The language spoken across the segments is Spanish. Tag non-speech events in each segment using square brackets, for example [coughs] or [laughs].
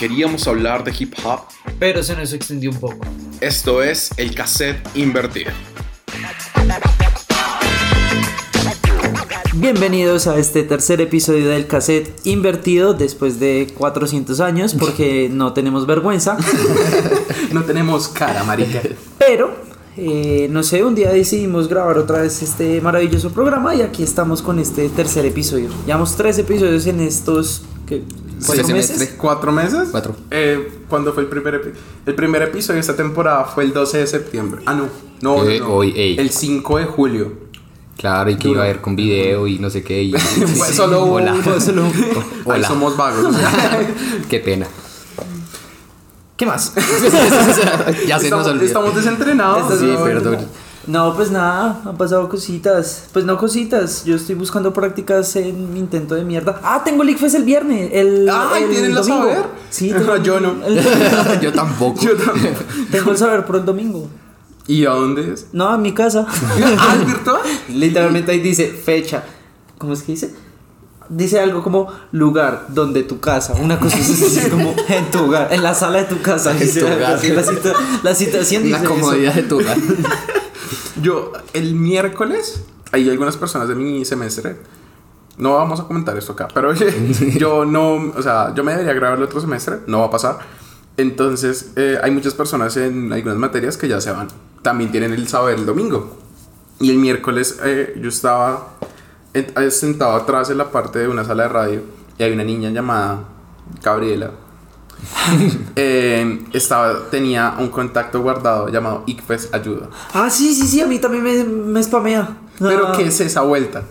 queríamos hablar de hip hop. Pero se nos extendió un poco. Esto es el cassette invertido. Bienvenidos a este tercer episodio del cassette invertido después de 400 años porque [laughs] no tenemos vergüenza. [laughs] No tenemos cara, marica. Pero, eh, no sé, un día decidimos grabar otra vez este maravilloso programa y aquí estamos con este tercer episodio. Llevamos tres episodios en estos... ¿qué? ¿Cuatro Sí, meses? ¿Cuatro meses? Cuatro. Eh, ¿Cuándo fue el primer episodio? El primer episodio de esta temporada fue el 12 de septiembre. Ah, no. No, Eh, no, no. hoy, ey. El 5 de julio. Claro, y que iba a ver con video y no sé qué. Y, [laughs] Fue solo. [laughs] Hola. Solo Hola. somos vagos. [laughs] qué pena. ¿Qué más? ya se nos estamos, olvidó. estamos desentrenados. Sí, perdón. No, pues nada, han pasado cositas. Pues no cositas, yo estoy buscando prácticas en mi intento de mierda. Ah, tengo el ICFES el viernes, el, Ah, el ¿tienen la domingo. saber? Sí, [laughs] tengo Yo no. el- [laughs] Yo tampoco. Yo también. tengo el saber por el domingo. ¿Y a dónde es? No, en mi casa. [laughs] ¿Ah, es virtual? Literalmente ahí dice fecha. ¿Cómo es que dice? Dice algo como lugar donde tu casa. Una cosa así, como en tu hogar, en la sala de tu casa. dice tu así, La, cita- la dice La eso. comodidad de tu hogar. Yo, el miércoles, hay algunas personas de mi semestre. No vamos a comentar esto acá, pero [laughs] yo no, o sea, yo me debería grabar el otro semestre, no va a pasar. Entonces, eh, hay muchas personas en algunas materias que ya se van. También tienen el saber el domingo. Y el miércoles eh, yo estaba en- sentado atrás en la parte de una sala de radio y hay una niña llamada Gabriela. [laughs] Eh, estaba, tenía un contacto guardado llamado ICFES Ayuda. Ah, sí, sí, sí, a mí también me, me spamea. Pero Ah, ¿qué es esa vuelta?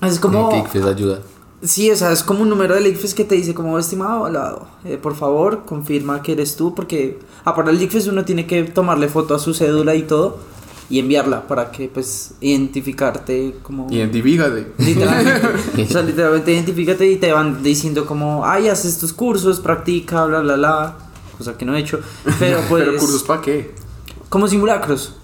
Es como. Que ayuda. Sí, o sea, es como un número del ICFES que te dice como estimado lado, eh, por favor, confirma que eres tú, porque aparte del ICFES uno tiene que tomarle foto a su cédula y todo y enviarla para que pues identificarte como Identifícate. literalmente, [laughs] o sea, literalmente identifícate y te van diciendo como, ay, haces tus cursos, practica, bla, bla, bla, cosa que no he hecho, pero [laughs] pues Pero cursos para qué? como simulacros.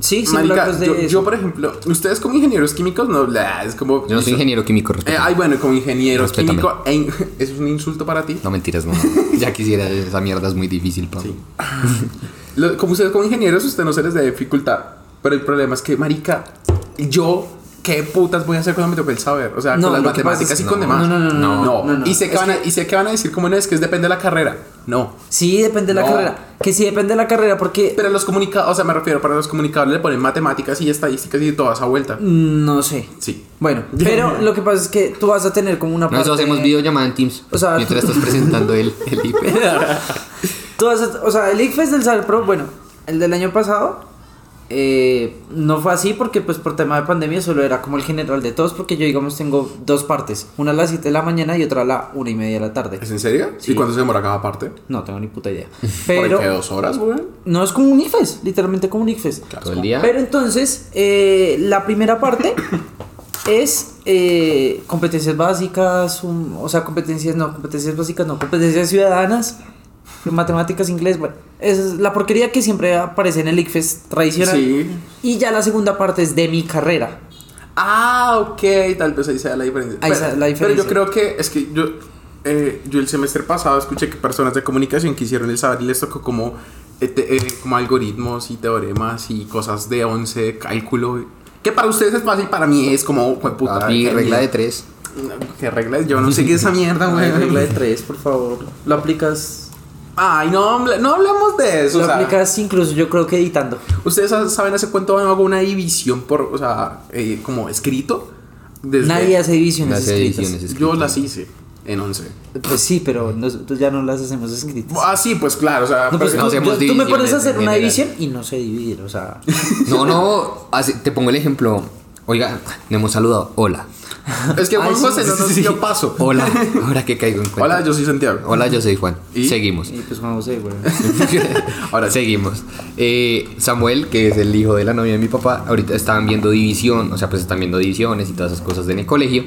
Sí, Marica, simulacros de yo, por ejemplo, ustedes como ingenieros químicos no, bla, es como Yo no soy ingeniero químico, Eh, ay, bueno, como ingeniero Respétame. químico, eh, [laughs] ¿eso es un insulto para ti? No mentiras, no. Ya quisiera, esa mierda es muy difícil para mí. Lo- como ustedes como ingenieros, usted no se les debe dificultar. Pero el problema es que, marica, yo, ¿qué putas voy a hacer cuando me toque el saber? O sea, No, con las que matemáticas es- y con no, demás. no, no, no, no, no, no. Y sé que van a, y sé que van a decir como no es que es depende de la carrera. No. Sí, depende de la No. carrera. Que sí depende de la carrera porque Pero los comunicados, o sea, me refiero, para los comunicadores le ponen matemáticas y estadísticas y toda esa vuelta. no sé. Sí. Bueno, [laughs] pero lo que pasa es que tú vas a tener como una parte... Nosotros hacemos videollamada en Teams. O sea- mientras estás presentando el, el IP. [laughs] [laughs] Tú vas a- o sea, el ICFES del Saber Pro, bueno, el del año pasado eh, no fue así porque pues por tema de pandemia solo era como el general de todos porque yo digamos tengo dos partes, una a las 7 de la mañana y otra a la 1 y media de la tarde. ¿Es en serio? Sí. ¿Y cuánto se demora cada parte? No tengo ni puta idea. [laughs] ¿Por Pero qué dos horas, güey? no es como un ICFES, literalmente como un ICFES. Todo el día. Pero entonces, eh, la primera parte [coughs] es eh, competencias básicas, un- o sea, competencias, no, competencias básicas, no, competencias ciudadanas, matemáticas, inglés, bueno, esa es la porquería que siempre aparece en el ICFES tradicional. Sí. Y ya la segunda parte es de mi carrera. Ah, ok, tal vez ahí sea la diferencia. Ahí pero, sea la diferencia. Pero yo creo que es que yo, eh, yo el semestre pasado escuché que personas de comunicación que hicieron el saber y les tocó como, eh, te- eh, como algoritmos y teoremas y cosas de 11 de cálculo. Que para ustedes es fácil, para mí es como, "Jue puta. Regla de mierda". tres. ¿Qué regla? Yo no sé qué es esa mierda, [laughs] güey. La regla de tres, por favor. Lo aplicas. Ay, no, no hablemos de eso. Lo o sea, aplicas incluso, yo creo que editando. Ustedes sa- saben hace cuánto hago una división por, o sea, eh, como escrito. Desde- Nadie hace divisiones escritas. Yo las hice en 11. Pues sí, pero nosotros ya no las hacemos escritas. Ah, sí, pues claro, o sea, No, pues no tú, hacemos yo- tú me pones a hacer una división y no sé dividir, o sea. No, no. te pongo el ejemplo. Oiga, me hemos saludado. Hola. Es que [laughs] Juan Ay, sí, José no nos sí. dio paso. Hola. [laughs] Ahora que caigo en cuenta. Hola, yo soy Santiago. Hola, yo soy Juan. ¿Y? Seguimos. Y pues Juan José, güey. [laughs] Ahora seguimos. Eh, Samuel, que es el hijo de la novia de mi papá, ahorita estaban viendo división, o sea, pues están viendo divisiones y todas esas cosas en el colegio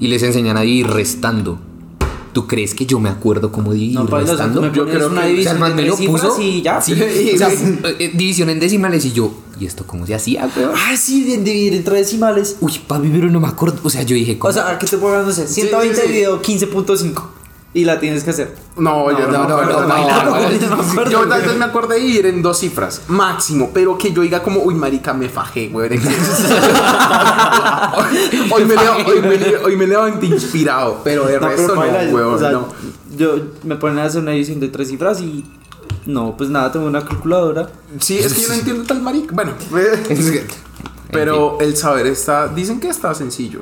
y les enseñan a dividir restando. ¿Tú crees que yo me acuerdo cómo dividir No, Pablo, o sea, tú restando? me Yo creo una que- O sea, división el man me lo puso y ya. Sí, [laughs] o sea, eh, división en decimales y yo, ¿y esto cómo se hacía, weón? Ah, sí, dividir entre decimales. Uy, papi, pero no me acuerdo. O sea, yo dije, ¿cómo? O sea, ¿qué te puedo no sé? 120 sí, sí. dividido 15.5. y la tienes que hacer. No, yo no, no, me no, acuerdo, no, bailar, no, bailar. no, No me acuerdo, Yo tal güey. vez me acordé de ir en dos cifras, máximo, pero que yo diga como, uy, marica, me fajé, güey. hoy, me leo- hoy, me hoy me levanté inspirado, pero de No, resto no, güey, o sea, no. Yo me ponen a hacer una edición de tres cifras y no, pues nada, tengo una calculadora. Sí, es que yo no entiendo tal marica. Bueno, pero el saber está, dicen que está sencillo.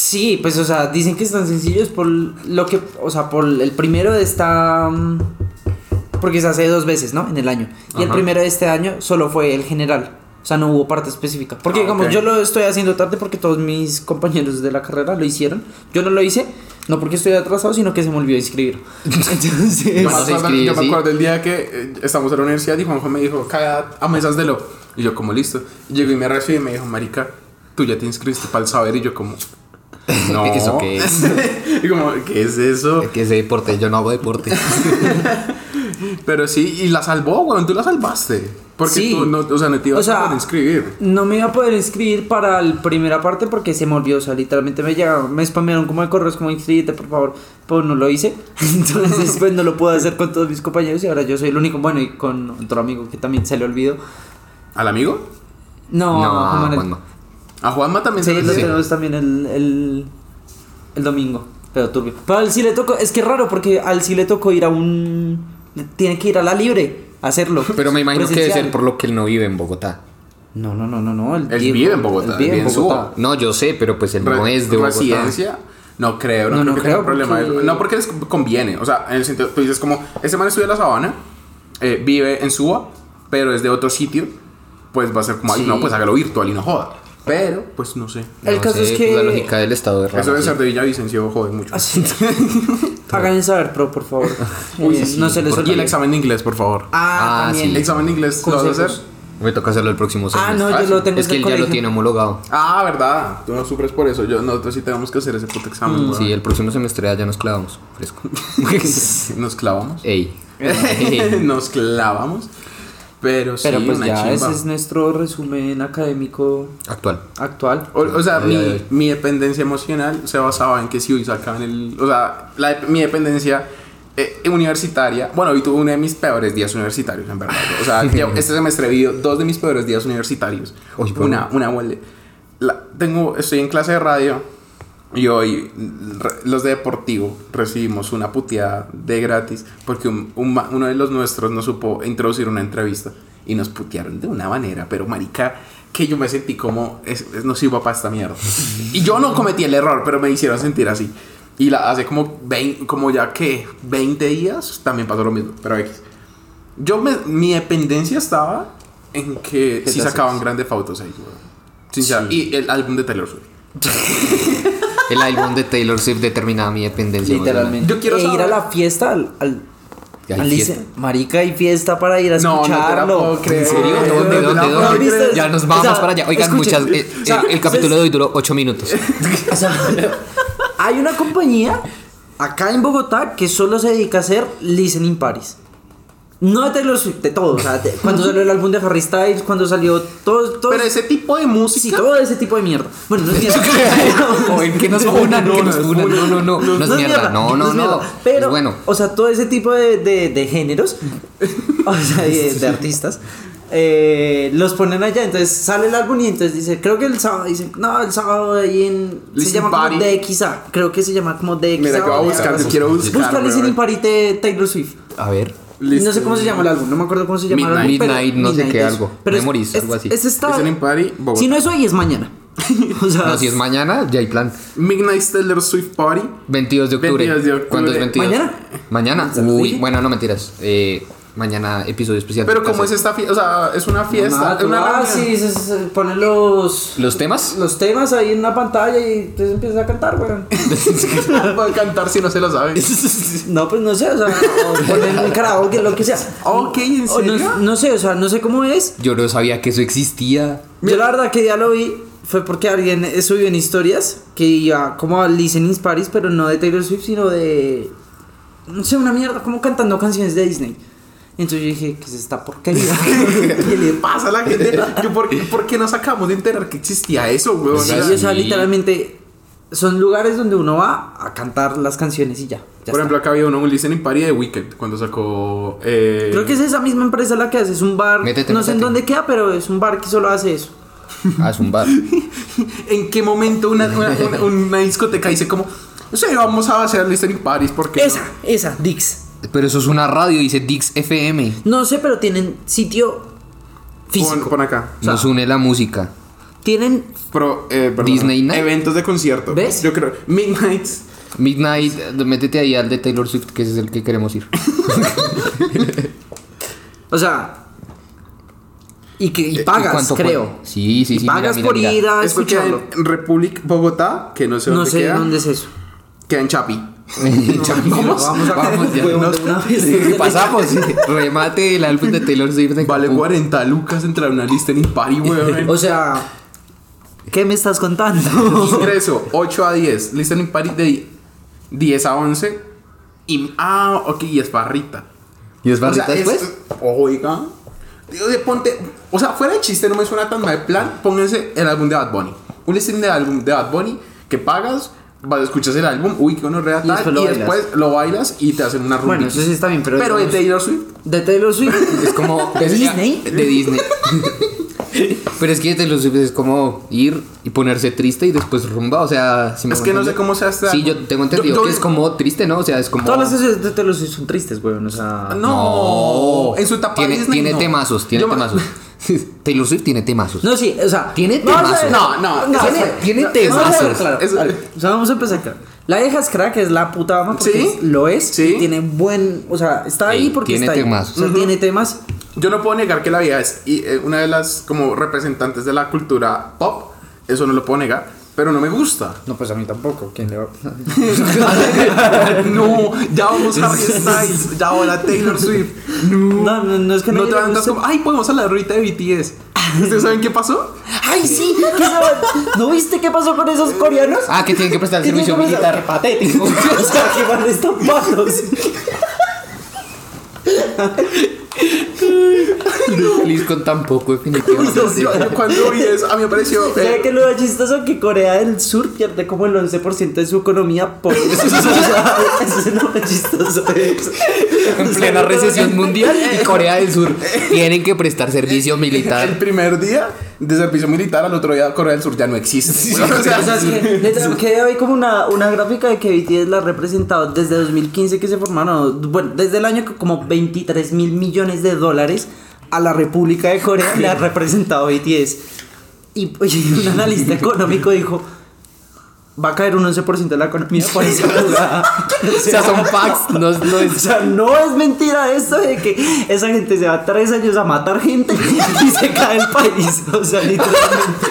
Sí, pues o sea, dicen que es tan sencillo es por lo que, o sea, por el primero de esta mm, porque se hace dos veces, ¿no? En el año. Y el Ajá. primero de este año solo fue el general. O sea, no hubo parte específica. Porque, Ah, digamos, ok. yo lo estoy haciendo tarde porque todos mis compañeros de la carrera lo hicieron. Yo no lo hice, no porque estoy atrasado, sino que se me olvidó inscribir. [laughs] Entonces, Yo me se acuerdo, inscribe, yo me sí. acuerdo el día que eh, estamos en la universidad y Juanjo me dijo, cada a mesas de lo. Y yo, como listo. Llegó y me recibió y me dijo, Marica, tú ya te inscribiste para el saber. Y yo, como, [laughs] no. ¿Eso qué es? [laughs] y como, ¿qué es eso? que ese deporte, yo no hago deporte. [laughs] Pero sí, y la salvó, weón, tú la salvaste. Porque Sí. tú, no, o sea, no te ibas O sea, a poder inscribir. No me iba a poder inscribir para la primera parte porque se me olvidó. O sea, literalmente me llegaron, me spamearon como de correos, como inscríbete, por favor. Pero no lo hice. Entonces, pues no lo pude hacer con todos mis compañeros y ahora yo soy el único. Bueno, y con otro amigo que también se le olvidó. ¿Al amigo? No, No, Manuel. Juanma. A Juanma también Sí, se lo tenemos también el, el, el domingo. Pero turbio. Pero al sí le tocó, es que es raro porque al sí le tocó ir a un. Tiene que ir a la libre a hacerlo. [laughs] Pero me imagino que debe ser por lo que él no vive en Bogotá. No, no, no, no, no. Él, Él vive en Bogotá, él vive vive en. Bogotá. No, yo sé, pero pues él no es de Bogotá. residencia. No creo, no, No, creo no que creo tenga problema. porque- No porque les conviene. O sea, en el sentido, tú dices como, ese man estudia en la sabana, eh, vive en Suba, pero es de otro sitio, pues va a ser como, Sí. no, pues hágalo virtual y no joda. Pero, pues no sé. El No caso sé, es pues, que- la lógica del estado de rama, Eso debe sí. ser de Villavicencio, jode mucho. Así. [laughs] [laughs] Háganme saber, pro, por favor. [laughs] Uy, Eh, sí, no se les Y el olvide. examen de inglés, por favor. Ah, Ah, también. sí. ¿Examen de inglés lo vas a hacer? Me toca hacerlo el próximo Ah, semestre. no, Ah, yo sí. lo tengo Es que él el ya lo tiene homologado. Ah, verdad. Tú no sufres por eso. Yo, nosotros sí tenemos que hacer ese puto examen. weón. Sí, el próximo semestre ya nos clavamos. Fresco. Nos clavamos. Ey. Nos clavamos. Pero sí, Pero pues una ya, chimba. ese es nuestro resumen académico Actual. actual. O, o sea, mi, hoy. mi dependencia emocional se basaba en que si hoy sacaban el. O sea, la, mi dependencia eh, universitaria. Bueno, hoy tuve uno de mis peores días universitarios, en verdad. O sea, [laughs] yo este semestre vi dos de mis peores días universitarios. ¿por una, una huele. La, tengo, estoy en clase de radio. Y hoy los de deportivo recibimos una puteada de gratis porque un- un uno de los nuestros no supo introducir una entrevista y nos putearon de una manera, pero marica, que yo me sentí como es, es- no sirvo para esta mierda. [laughs] y yo no cometí el error, pero me hicieron sentir así. Y la, hace como 20, como ya que 20 días también pasó lo mismo, pero X. Yo me, mi dependencia estaba en que ¿Qué si sacaban grandes fotos ahí. Sincera- Y el álbum de Taylor Swift. [laughs] El álbum de Taylor Swift determinaba mi dependencia. Literalmente. Yo quiero E ir a la fiesta al. al hay al fiesta. Marica, hay fiesta para ir a No, no te la escucharlo. puedo creer. ¿En serio? Eh, ¿Dónde, no, dónde, no, dónde? Ya nos O vamos sea, para allá. Oigan, escuchen, muchas. eh, o sea, el, el capítulo de hoy duró 8 minutos. [laughs] O sea, hay una compañía acá en Bogotá que solo se dedica a hacer listening parties. No de Taylor Swift, de todo. O sea, de- cuando salió el álbum de Harry Styles, cuando salió todo. todo Pero ese tipo de música. Sí, todo ese tipo de mierda. Bueno, no es mierda. [laughs] Joven, que nos nos funan. No, no, no. No es mierda. No, no, no. Pero, bueno. o sea, todo ese tipo de, de, de géneros, o sea, de, [laughs] de artistas, eh, los ponen allá. Entonces sale el álbum y entonces dice, creo que el sábado, dicen, no, el sábado ahí en. Se Listen llama como Party. DXA. Creo que se llama como DXA. Mira, que voy a o buscar, quiero buscar, Busca weón. Listening Party de Taylor Swift. A ver. No sé cómo se llama el álbum, no me acuerdo cómo se llama el álbum. Midnight. pero- Midnight, no sé qué eso. algo. Pero es- Memories, es- algo así. Es esta- Listening Party, Bogotá. Si no es hoy, es mañana. [laughs] o sea, No, si es mañana, ya hay plan. Midnight Taylor Swift Party. 22 de octubre. 22 de octubre. ¿Cuándo es 22? ¿Mañana? Mañana. ¿Se lo Uy, bueno, no mentiras. Eh, mañana episodio especial. Pero como es esta fiesta, o sea, es una fiesta, es una se, se ponen los, ¿Los temas? los temas ahí en una pantalla y entonces empiezas a cantar, weón. [laughs] A cantar si no se lo sabe. [laughs] no, pues no sé, o sea, o ponen un karaoke, lo que sea. Ok, ¿en O no, serio? no sé, o sea, no sé cómo es. Yo no sabía que eso existía. Yo la verdad que ya lo vi fue porque alguien subió en historias que iba como a listening parties, pero no de Taylor Swift, sino de no sé, una mierda, como cantando canciones de Disney. Entonces yo dije, ¿qué es esta porquería? [laughs] ¿Qué le pasa a la gente? Yo, ¿por, qué- por qué nos acabamos de enterar que existía eso, weón? Sí, O sea, o sea, literalmente son lugares donde uno va a cantar las canciones y ya. ya Por está. ejemplo, acá había uno, un listening party de Weekend cuando sacó. Eh, Creo que es esa misma empresa la que hace, es un bar, Métete, no sé en dónde queda, pero es un bar que solo hace eso. [laughs] Ah, es un bar. [laughs] ¿En qué momento una, una, una- una discoteca dice como. No sé, vamos a hacer listening parties porque. Esa, esa, Dix. Pero eso es una radio, dice Dix FM. No sé, pero tienen sitio físico. pon acá. sea, Nos une la música. Tienen Pro, eh, perdón, Disney Night. Eventos de concierto. ¿Ves? Yo creo. Midnights. Midnight, eh, métete ahí al de Taylor Swift, que ese es el que queremos ir. [laughs] O sea. Y que y ¿Y pagas, cuánto creo. Sí, sí, Y sí. pagas mira, por mira. ir a Es escucharlo. en Republic Bogotá, que no sé No dónde sé queda. dónde es eso. Queda en Chapi. [laughs] Vamos, Vamos a vamos ya. Huevón, Nos- de una vez. Sí, Pasamos. Remate el álbum de Taylor Swift. en Vale Cancún. 40 lucas entrar a una listening party, [laughs] weón. O sea. ¿Qué me estás contando? Ingreso 8 a 10. Listening party de 10 a 11. Y. Ah, ok, y es barrita. ¿Y es O sea, barrita es- después? Oiga. De ponte. O sea, fuera de chiste, no me suena tan mal plan. Pónganse el álbum de Bad Bunny. Un listening de álbum de Bad Bunny que pagas. Vas, Escuchas el álbum, uy, que uno rea Y tal, después lo y bailas. después lo bailas y te hacen una rumbita. Bueno, eso sí está bien, pero. Pero de Taylor Swift. de Taylor Swift. Es como. [laughs] ¿De Disney? De Disney. [laughs] Pero es que Taylor Swift es como ir y ponerse triste y después rumba. O sea, si me Es que no sé cómo sea este Sí, yo tengo entendido Yo- yo- que es como triste, ¿no? O sea, es como. Todas las canciones de Taylor Swift son tristes, weón. O sea. No, en su etapa Tiene, Disney, tiene no. temazos, tiene Yo me- temazos. [laughs] [laughs] Taylor Swift tiene temazos. No, sí, o sea. Tiene temazos. No, no, tiene- tiene no, vamos a ver, temazos. claro. O sea, vamos a empezar acá. La vieja es crack, es la puta ama porque Sí. es- lo es. Sí. y tiene buen. O sea, está ahí porque tiene está ahí. temas. O sea, tiene temas. Yo no puedo negar que la vida es eh, una de las como representantes de la cultura pop. Eso no lo puedo negar. Pero no me gusta. No, pues a mí tampoco. ¿Quién le va? [laughs] no, ya vamos a Harry [laughs] Styles. Ya ahora Taylor Swift. No, no, no es que No nadie te andas como, ay, podemos hablar ahorita de BTS. ¿Ustedes saben qué pasó? ¡Ay, sí! ¿qué saben? ¿No viste qué pasó con esos coreanos? Ah, que tienen que prestar ¿Qué servicio militar. ¡Qué patético! [laughs] o sea, que van estampados. Feliz con tan poco, definitivamente. Yo, yo cuando vi eso, a mí me pareció. [laughs] ¿Sabe eh, que lo chistoso? Que Corea del Sur pierde como el 11% de su economía por eso. [laughs] Eso es lo chistoso de eso. En plena recesión mundial y Corea del Sur tienen que prestar servicio el militar. primer día de servicio militar, al otro día Corea del Sur ya no existe. güey. [laughs] o sea, O sea, es que, que hay como una, una gráfica de que BTS la ha representado desde 2015 que se formaron, bueno, desde el año como 23 mil millones de dólares a la República de Corea le ha representado BTS. Y pues, [laughs] un analista económico dijo, va a caer un 11% de la economía por esa [laughs] jugada. [laughs] O sea, son facts, no, no O es... sea, no es mentira esto de que esa gente se va tres años a matar gente y se cae el país. O sea, literalmente.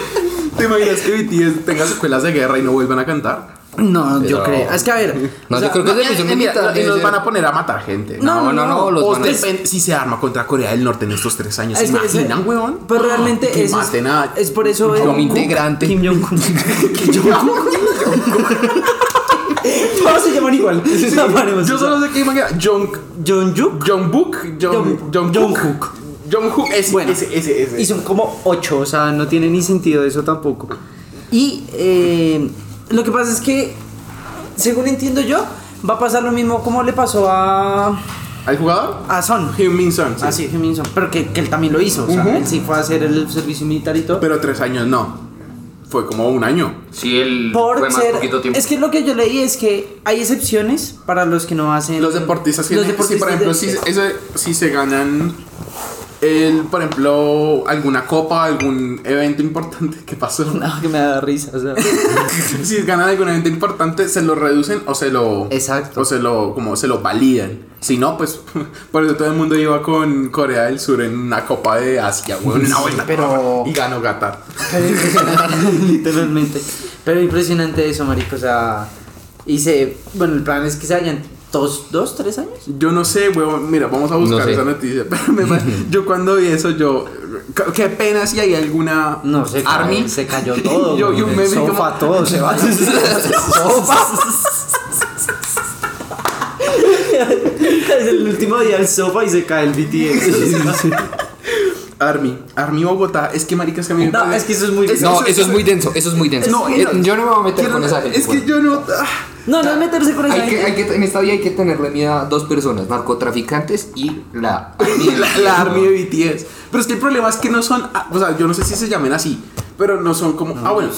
¿Te imaginas que BTS tenga secuelas de guerra y no vuelvan a cantar? No, yo No. creo. Es que a ver. [laughs] No, o yo creo que es mira, militar. y nos ser. van a poner a matar gente. No, no, no, los O van a... depen- si se arma contra Corea del Norte en estos tres años, ¿se Es que- imaginan, weón? Pues realmente que eso es, maten a es por eso el- Como integrante. Kim Jong-un. [laughs] Kim Jong-un. Todos se llaman igual. No, Yo solo sé que imagina Jong Jong-juk. Jongbook, Jong Jong- Jong Jonghook. Jonghook, ese, Bueno. ese, ese, ese. Y son como ocho, o sea, no tiene ni sentido eso tampoco. Y eh, lo que pasa es que, según entiendo yo, va a pasar lo mismo como le pasó a, ¿Al jugador? a Son. Heung-min Son. sí. Ah, sí, Heung-min Son, pero que, que él también lo hizo, o sea, él sí fue a hacer el servicio militar y todo. Pero tres años no. Fue como un año. Sí, el por fue más ser, poquito tiempo. es que lo que yo leí es que hay excepciones para los que no hacen Los deportistas los tienen, sí, por ejemplo, si, eso- si se ganan, el, por ejemplo, alguna copa, algún evento importante, [laughs] ¿qué pasó? no, que me da risa, o sea. [laughs] si ganan algún evento importante, se lo reducen o se lo, Exacto. o se lo, como se lo validan. Si no, pues, [laughs] por eso todo el mundo iba con Corea del Sur en una copa de Asia, weón, una vuelta. pero- Y ganó Qatar. Pero impresionante, literalmente. Pero impresionante eso, marico. O sea, y se. Bueno, el plan es que se hayan dos, dos, tres años. Yo no sé, weón. Mira, vamos a buscar No sé. esa noticia. [laughs] Pero me pa- [laughs] yo cuando vi eso, yo. Qué pena si hay alguna. No, cayó, Army. se cayó todo. [laughs] Yo- yo El me vi sofá, como- todo se va. es el último día del sofá y se cae el BTS. Army, Army Bogotá, es que marica, es que a mí me No, es que eso es muy- No, eso es muy denso, eso es muy denso. No, Eh, no, yo no me voy a meter quiero- con esa gente. Es que bueno. yo no. ah, No, no es meterse con esa Hay que, gente. hay que, en esta vida hay que tenerle miedo a dos personas, narcotraficantes y la... [laughs] la, la Army de BTS. Pero es que el problema es que no son. ah, O sea, yo no sé si se llamen así. Pero no son como. ah, bueno,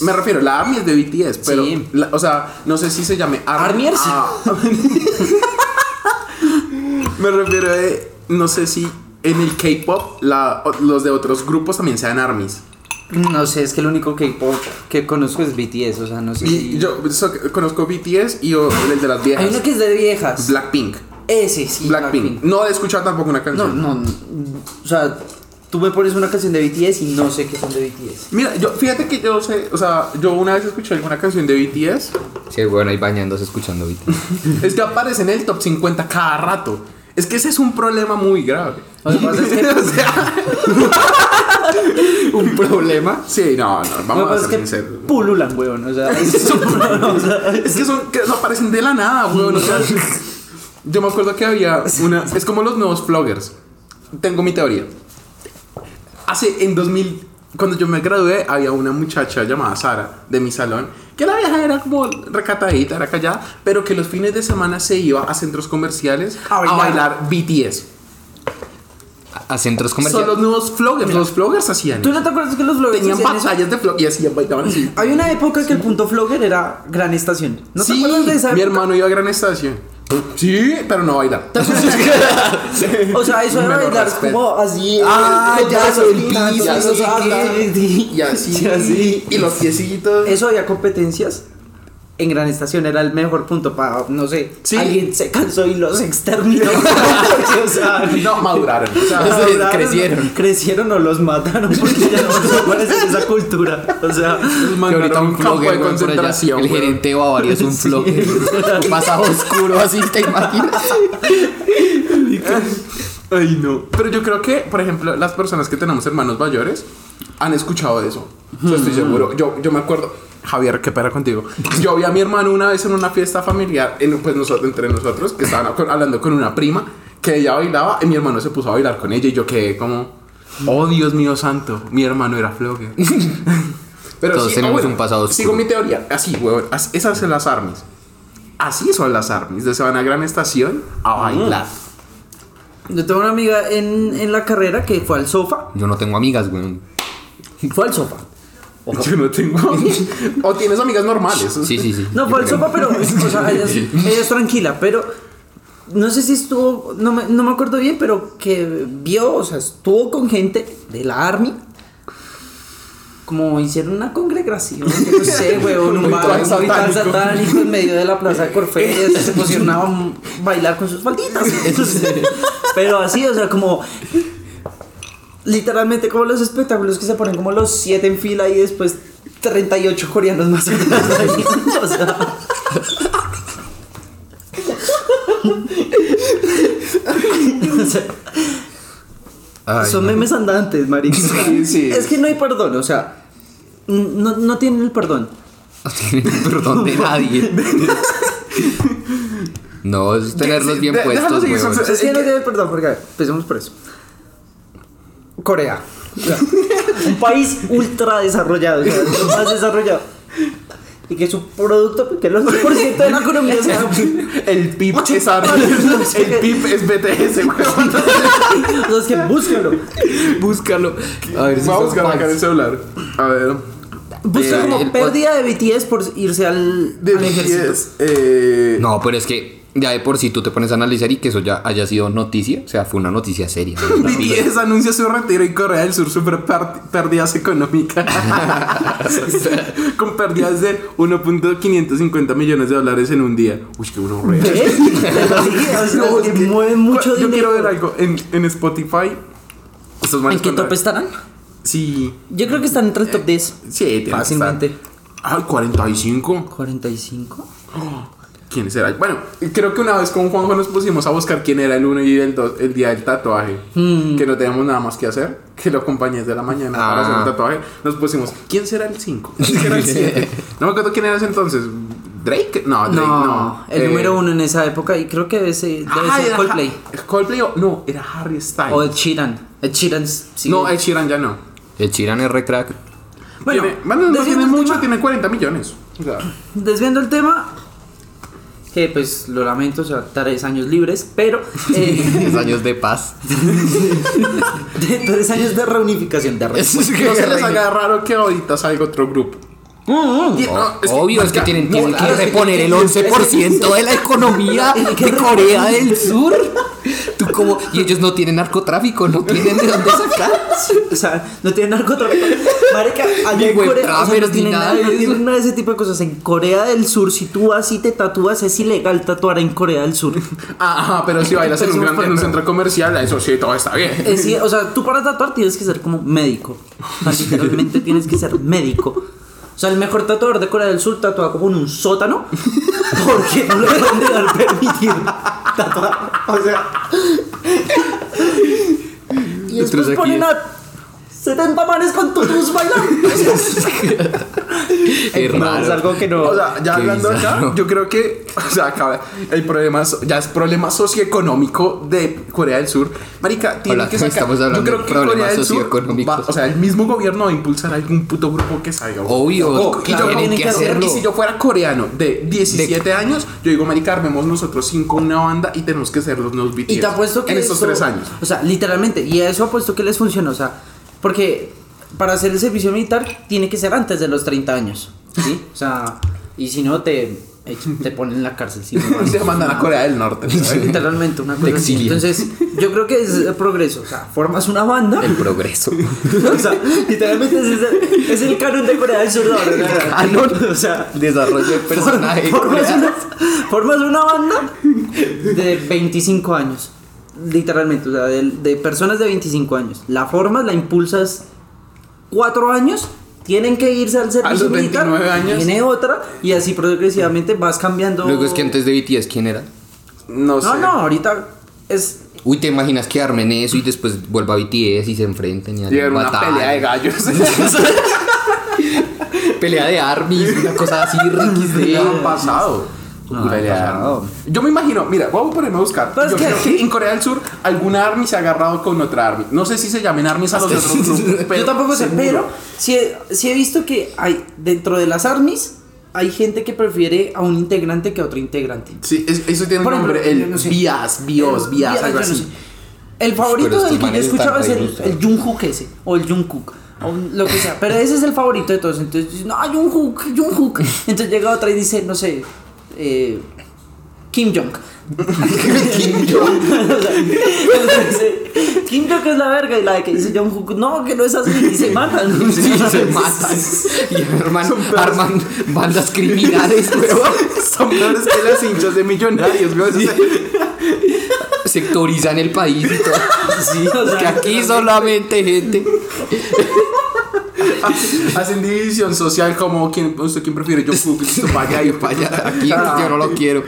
me refiero. La Army es de BTS. Pero. Sí. la- o sea, no sé si se llame Army. Armiers. Ah. [laughs] me refiero de. No sé si en el K-pop los de otros grupos también sean Armies. No sé, es que el único K-pop que conozco es BTS, o sea, no sé. Y si- yo so- conozco BTS y o- el de las viejas. Hay uno que es de viejas. Blackpink. Ese, sí. Blackpink. No he escuchado tampoco una No, canción. no, no. O sea, tú me pones una canción de BTS y no sé qué son de BTS. Mira, yo, fíjate que yo sé, o sea, yo una vez escuché alguna canción de BTS, Sí, bueno, ahí bañándose escuchando BTS. [laughs] es que aparece en el top 50 cada rato. Es que ese es un problema muy grave. Lo que pasa es que- [laughs] O sea, [laughs] ¿Un problema? sí, no, no, Lo vamos a ser es que pululan, weón. O sea, [laughs] es Es que son, que no aparecen de la nada, weón. O sea, yo me acuerdo que había una. Es como los nuevos vloggers. Tengo mi teoría. Hace en 2000, cuando yo me gradué, había una muchacha llamada Sara de mi salón. Que la vieja era como recatadita, era callada, pero que los fines de semana se iba a centros comerciales A a bailar. bailar, BTS. A, centros Son comerciales. los nuevos vloggers. Los vloggers hacían. ¿Tú no te acuerdas que los vloggers Tenían batallas de vlog y hacían, bailaban así. Hay una época que el punto vlogger era gran estación. ¿No te acuerdas de esa mi hermano iba a gran estación. Sí, pero no bailar. [laughs] O sea, eso Menos bailar respeto. como así. Ah, ya, el Y así, y [laughs] así. Y los piecitos. Eso había competencias. En Gran Estación era el mejor punto para, no sé, Sí. alguien se cansó y los exterminó. [laughs] o sea, No, maduraron. O sea, maduraron, crecieron. Crecieron o los mataron porque ya no hacer esa cultura. O sea, Que ahorita un un campo de concentración. El gerente de Bavaria es un [laughs] vlogger. Pasado oscuro así, ¿te imaginas? Ay, no. Pero yo creo que, por ejemplo, las personas que tenemos hermanos mayores han escuchado eso. Yo estoy seguro. Yo, yo me acuerdo. Javier, qué pena contigo. Yo vi a mi hermano una vez en una fiesta familiar, en, pues nosotros, entre nosotros, que estaban hablando con una prima, que ella bailaba y mi hermano se puso a bailar con ella y yo quedé como, oh Dios mío santo, mi hermano era flogger. [laughs] Pero Todos tenemos un pasado oscuro. Sigo mi teoría. Así, as- Esas son las armies. Así son las armies. De se van a gran estación a bailar. yo tengo una amiga en, en la carrera que fue al sofá. Yo no tengo amigas, güey. Fue al sofá. Yo no tengo. [laughs] o tienes amigas normales. Sí, sí, sí. No, fue al sofá, pero, [laughs] o sea, ella, es- ella es tranquila, pero no sé si estuvo, no me, no me acuerdo bien, pero que vio, o sea, estuvo con gente de la Army. Como hicieron una congregación, no sé, [laughs] weón, un bar, un ritual satánico. satánico en medio de la plaza de Corferias, se pusieron a bailar con sus falditas. Pero así, o sea, como literalmente como los espectáculos que se ponen como los siete en fila y después 38 coreanos más. O [laughs] sea, [laughs] o sea, Ay, son no. memes andantes, marica. Sí, sí. [laughs] Es que no hay perdón, o sea, no, no tienen el perdón. No tienen perdón de nadie. No, es tenerlos bien de- puestos, seguir, son- Es que no tienen perdón, porque a ver, empecemos por eso. Corea. O sea, un país ultra desarrollado, o sea, más desarrollado. Y que su producto, que el 11% de la economía sea El PIB es. El PIB es BTS, huevón. O sea, es que búscalo. Búscalo. A ver si Voy a buscar acá en el celular. A ver. Busca Eh, como el- pérdida de BTS por irse al, De al ejército. BTS. Eh, No, pero es que ya de por sí tú te pones a analizar y que eso ya haya sido noticia. O sea, fue una noticia seria. BTS anuncia su retiro y Corea del Sur sufre pérdidas económicas. [laughs] Con pérdidas de 1.550 millones de dólares en un día. Uy, qué uno real. [laughs] [laughs] Mueven mucho Yo dinero. quiero ver algo en, en Spotify. Estos ¿En qué top estarán? Sí. Yo creo que están entre el top 10. Sí, Fácilmente. Ay, 45. 45. ¿Quién será? Bueno, creo que una vez con Juanjo nos pusimos a buscar quién era el 1 y el 2 el día del tatuaje. Hmm. Que no teníamos nada más que hacer. Que lo acompañé de la mañana para Ah. hacer un tatuaje. Nos pusimos, ¿quién será el 5? ¿Quién será el 7? No me acuerdo quién era ese entonces. Drake. No, Drake No, no. el Eh, número uno en esa época y creo que debe ser, debe ah, ser Coldplay. Ha- Coldplay o no, era Harry Styles. O Ed Sheeran. Ed Sheeran sí. No, Ed Sheeran ya no. El Chiran es re crack. Bueno, Tiene- bueno, no tiene mucho, tema- tiene 40 millones. O sea, Desviando el tema, que pues lo lamento, o sea, tres años libres, pero eh, [laughs] 10 años de paz. [laughs] de tres años de reunificación de no se les haga raro que ahorita salga otro grupo. Y no, es que- Obvio, es que tienen, no, tienen que claro, es que reponer el tienen que- 11% de la economía [laughs] de Corea del Sur. Como, y ellos no tienen narcotráfico, no tienen de dónde sacar. O sea, no tienen narcotráfico. Marica, allá en Corea o sea, no tienen nada no eso. tienen nada de ese tipo de cosas. En Corea del Sur, si tú vas y te tatúas, es ilegal tatuar en Corea del Sur. Ajá, [laughs] pero si bailas en un, gran- en un centro comercial, eso sí, todo está bien. Decir, o sea, tú para tatuar tienes que ser como médico. O sea, literalmente tienes que ser médico. O sea, el mejor tatuador de Corea del Sur tatúa como en un sótano. [laughs] Porque no le pueden dejar permitir tatuar. O sea. Y después ponen a 70 manes con tutus bailando. [laughs] [laughs] [laughs] Qué No, es raro. algo que no. O sea, ya hablando acá, yo creo que, o sea, acá el problema ya es problema socioeconómico de Corea del Sur. Marica, tiene Hola, que sacar. estamos hablando yo creo de que problemas Corea del Sur socioeconómicos. va- o sea, el mismo gobierno va a impulsar algún puto grupo que salga. Obvio, Oh, y yo, claro, tienen que hacerlo. Y si yo fuera coreano de 17 años, yo digo, marica, armemos nosotros cinco una banda y tenemos que ser los nuevos BTS. Y te apuesto que En estos eso- tres años. O sea, literalmente. Y a eso apuesto que les funciona. O sea, porque para hacer el servicio militar tiene que ser antes de los 30 años. ¿Sí? O sea, y si no, te, te ponen en la cárcel. si no. [laughs] Se mandan a Corea del Norte. ¿sabes? Literalmente, una cosa así. Entonces, yo creo que es el progreso. O sea, formas una banda. El progreso. [laughs] o sea, literalmente es, el- es el canon de Corea del Sur. ¿no? Canon. O sea, Desarrollo de personaje. formas una, formas una banda de 25 años. Literalmente, o sea, de, de personas de 25 años. La formas, la impulsas 4 años. Tienen que irse al servicio los militar. 29 años. Viene otra. Y así progresivamente vas cambiando. Luego es que antes de BTS, ¿quién era? No sé. No, no, ahorita es. Uy, ¿te imaginas que armen eso y después vuelva a BTS y se enfrenten y hacen una batalla? pelea de gallos. [laughs] Pelea de armies, una cosa así, ¿Qué riquis ha pasado? Yo me imagino, mira, voy a ponerme a buscar. Pero es Yo que- creo que en Corea del Sur alguna army se ha agarrado con otra army. No sé si se llamen armies a los otros grupos. [laughs] pero Yo tampoco sé, seguro. pero sí, he- sí he visto que hay dentro de las armies hay gente que prefiere a un integrante que a otro integrante. Sí, es- eso tiene un Por ejemplo, nombre. yo El no sé. Bias, Bios, Bias, algo yo no así. El favorito Pero estos del que yo manes escuchaba es el, el Jungkook ese, o el Jungkook, o lo que sea. Pero ese es el favorito de todos. Entonces, dicen, no, Jungkook, Jungkook. [laughs] Entonces llega otra y dice, no sé, eh, Kim Jong. Kim [laughs] Jong. Kim Jong es la verga y la de que dice Jungkook, no, que no es así, y se matan. Sí, [laughs] se matan. Y arman, arman bandas criminales, [laughs] weón. Son peores que las hinchas de millonarios, Sectorizan el país y todo. Sí, o sea, Que aquí solamente gente. [laughs] Hacen división social como quién, usted quién prefiere yo listo [laughs] para allá y para allá. Aquí yo no lo quiero.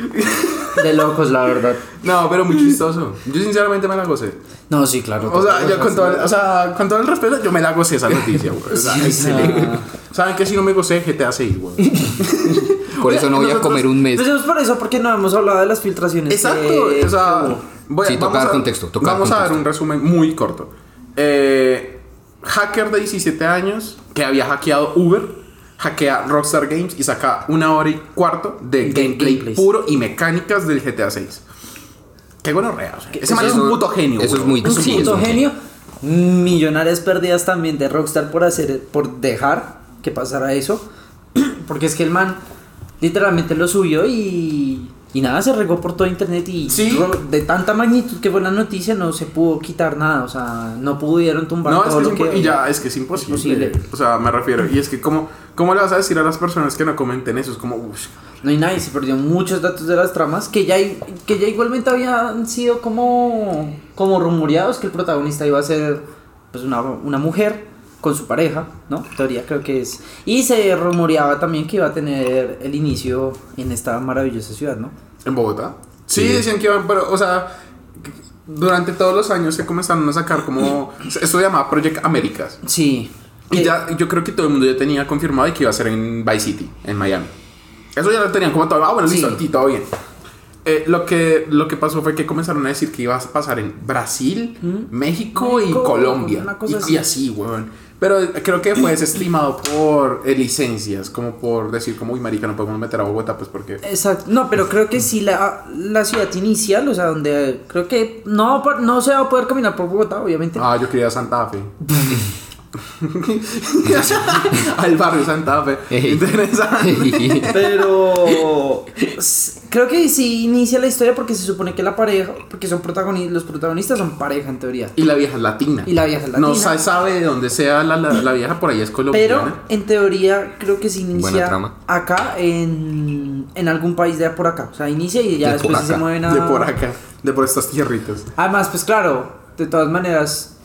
de locos, la verdad. No, pero muy chistoso. Yo sinceramente me la gocé. No, sí, claro. O sea, yo con todo, el- o sea, con todo el respeto, yo me la gocé esa noticia, güey. O sea, Sí, excelente. ah. ¿Saben que si no me gocé GTA 6, güey? [laughs] Por eso no voy a comer un mes. Empecemos por eso, porque no hemos hablado de las filtraciones. Exacto, que- o sea, voy Sí, toca vamos dar a- contexto, toca dar vamos a dar contexto. un resumen muy corto. Eh, hacker de 17 años que había hackeado Uber, hackea Rockstar Games y saca una hora y cuarto de gameplay puro y mecánicas del GTA 6. Qué bueno rea, o sea, Ese man es un puto genio. eso es muy- un Sí, puto es un genio. Millonarias pérdidas también de Rockstar por hacer, por dejar que pasara eso. [clears throat] Porque es que el man literalmente lo subió y, y nada, se regó por todo internet y Sí. de tanta magnitud que fue la noticia no se pudo quitar nada. O sea, no pudieron tumbar No, es todo que es lo que... y ya, es que es imposible. Imposible. O sea, me refiero. Y es que, ¿cómo, ¿cómo le vas a decir a las personas que no comenten eso? Es como, uff. No hay nadie, se perdió muchos datos de las tramas que ya, que ya igualmente habían sido como, como rumoreados que el protagonista iba a ser pues una, una mujer con su pareja, ¿no? Teoría creo que es. Y se rumoreaba también que iba a tener el inicio en esta maravillosa ciudad, ¿no? ¿En Bogotá? Sí, Sí. decían que iban, pero, o sea, durante todos los años se comenzaron a sacar como. [clears throat] Esto se llama Project Américas. Sí. Y Que- ya, yo creo que todo el mundo ya tenía confirmado de que iba a ser en Vice City, en Miami. Eso ya lo tenían como todo. Ah, bueno, listo, Sí. aquí todo bien. Eh, lo, que, lo que pasó fue que comenzaron a decir que iba a pasar en Brasil, México, y México, Colombia. una cosa y, así. y así, weón. Pero creo que fue desestimado por eh, licencias, como por decir, como, uy, marica, no podemos meter a Bogotá, pues porque. Exacto. No, pero creo que sí la, la ciudad inicial, o sea, donde creo que no, no se va a poder caminar por Bogotá, obviamente. Ah, yo quería Santa Fe. [laughs] Al barrio Santa Fe. Ey. Interesante. Pero [laughs] creo que sí inicia la historia porque se supone que la pareja, porque son protagonistas, los protagonistas son pareja en teoría. Y la vieja es latina. Y la vieja es No latina. se sabe de dónde sea la, la, la vieja, por ahí es Pero colombiana. en teoría creo que se inicia acá en, en algún país de por acá. O sea, inicia y ya De después se mueven a... De por acá, de por estas tierritas. Además, pues claro, de todas maneras,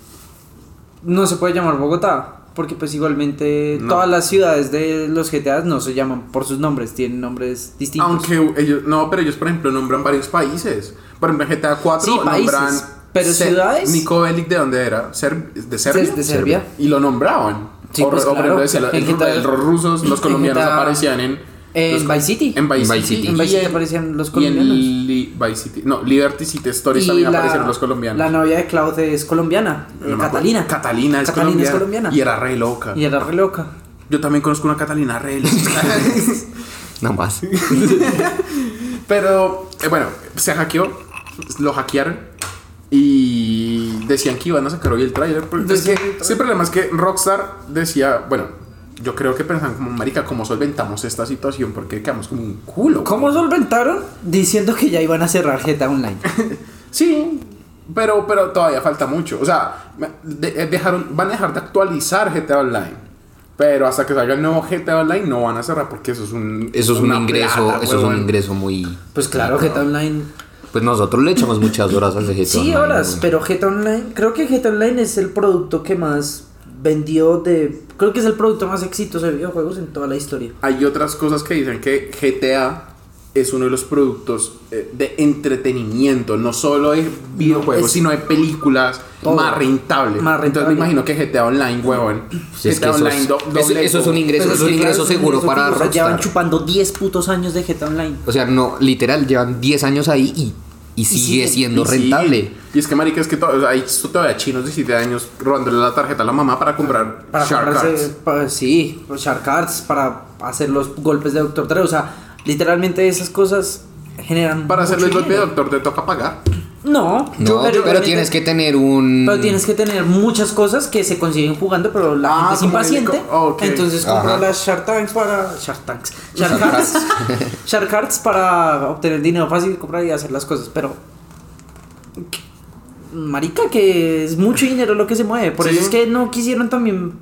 no se puede llamar Bogotá. Porque pues igualmente No. todas las ciudades de los GTAs no se llaman por sus nombres, tienen nombres distintos. Aunque ellos, no, pero ellos, por ejemplo, nombran varios países. Por ejemplo, en GTA 4 Sí, países, nombran. pero ciudades- Nico Bellic, ¿de dónde era? Ser- ¿De Serbia? de Serbia. Y lo nombraban. Sí, o, pues, o, por claro. decía, [laughs] los, GTA los rusos, los [laughs] colombianos GTA aparecían en. En Vice City. En Vice, En City. City. En Vice y City aparecían los Y colombianos. en Li- Vice City. No, Liberty City Stories Y también la- aparecieron los colombianos. La novia de Cloud es colombiana, No. Catalina. Catalina es, Catalina es colombiana. Y era re loca. Y era re loca. Yo también conozco una Catalina re loca. [laughs] Nada más. [laughs] Pero, eh, bueno, se hackeó, lo hackearon y decían que iban a sacar hoy el tráiler. porque Es que Decían- sí, el problema es que Rockstar decía, bueno, yo creo que pensaban como, marica, ¿cómo solventamos esta situación? Porque quedamos como un culo. ¿Cómo solventaron? Diciendo que ya iban a cerrar GTA Online. [laughs] Sí, pero, pero todavía falta mucho. O sea, de- eh, dejaron, van a dejar de actualizar GTA Online. Pero hasta que salga el nuevo GTA Online no van a cerrar porque eso es un... Eso es un ingreso, plata, eso es un ingreso muy. Pues claro, GTA Online. Pues nosotros le echamos muchas horas a ese GTA Sí, Online, horas, güey. pero GTA Online. Creo que GTA Online es el producto que más vendió de. Creo que es el producto más exitoso de videojuegos en toda la historia. Hay otras cosas que dicen que GTA es uno de los productos eh, de entretenimiento, no solo de videojuegos, es- sino de películas Todo. más rentable. Más Entonces me rentable. imagino que GTA Online, huevón. Sí, es que GTA eso Online es- eso- es un ingreso, es un ingreso claro, seguro ingreso para o sea, Llevan Rockstar. chupando 10 putos años de GTA Online. O sea, no, literal, llevan 10 años ahí y, y sigue sigue. siendo Y sí. rentable. Y es que, marica, es que to- o sea, hay todavía chinos de 17 años robándole la tarjeta a la mamá para comprar Para Shark Cards. pa- sí, los Shark Cards, para hacer los golpes de Doctor Dre. O sea, literalmente esas cosas generan. Para hacerle el golpe de doctor te toca pagar. No, No, yo- pero, tienes que tener un. Pero tienes que tener muchas cosas que se consiguen jugando, pero la Ah, gente es impaciente. el co- ok. Entonces compra Ajá. las Shark Tanks para. Shark Tanks. Shark Cards. [laughs] Shark Cards para obtener dinero fácil, comprar y hacer las cosas. Pero. Marica, que es mucho dinero lo que se mueve. Por Sí. eso es que no quisieron también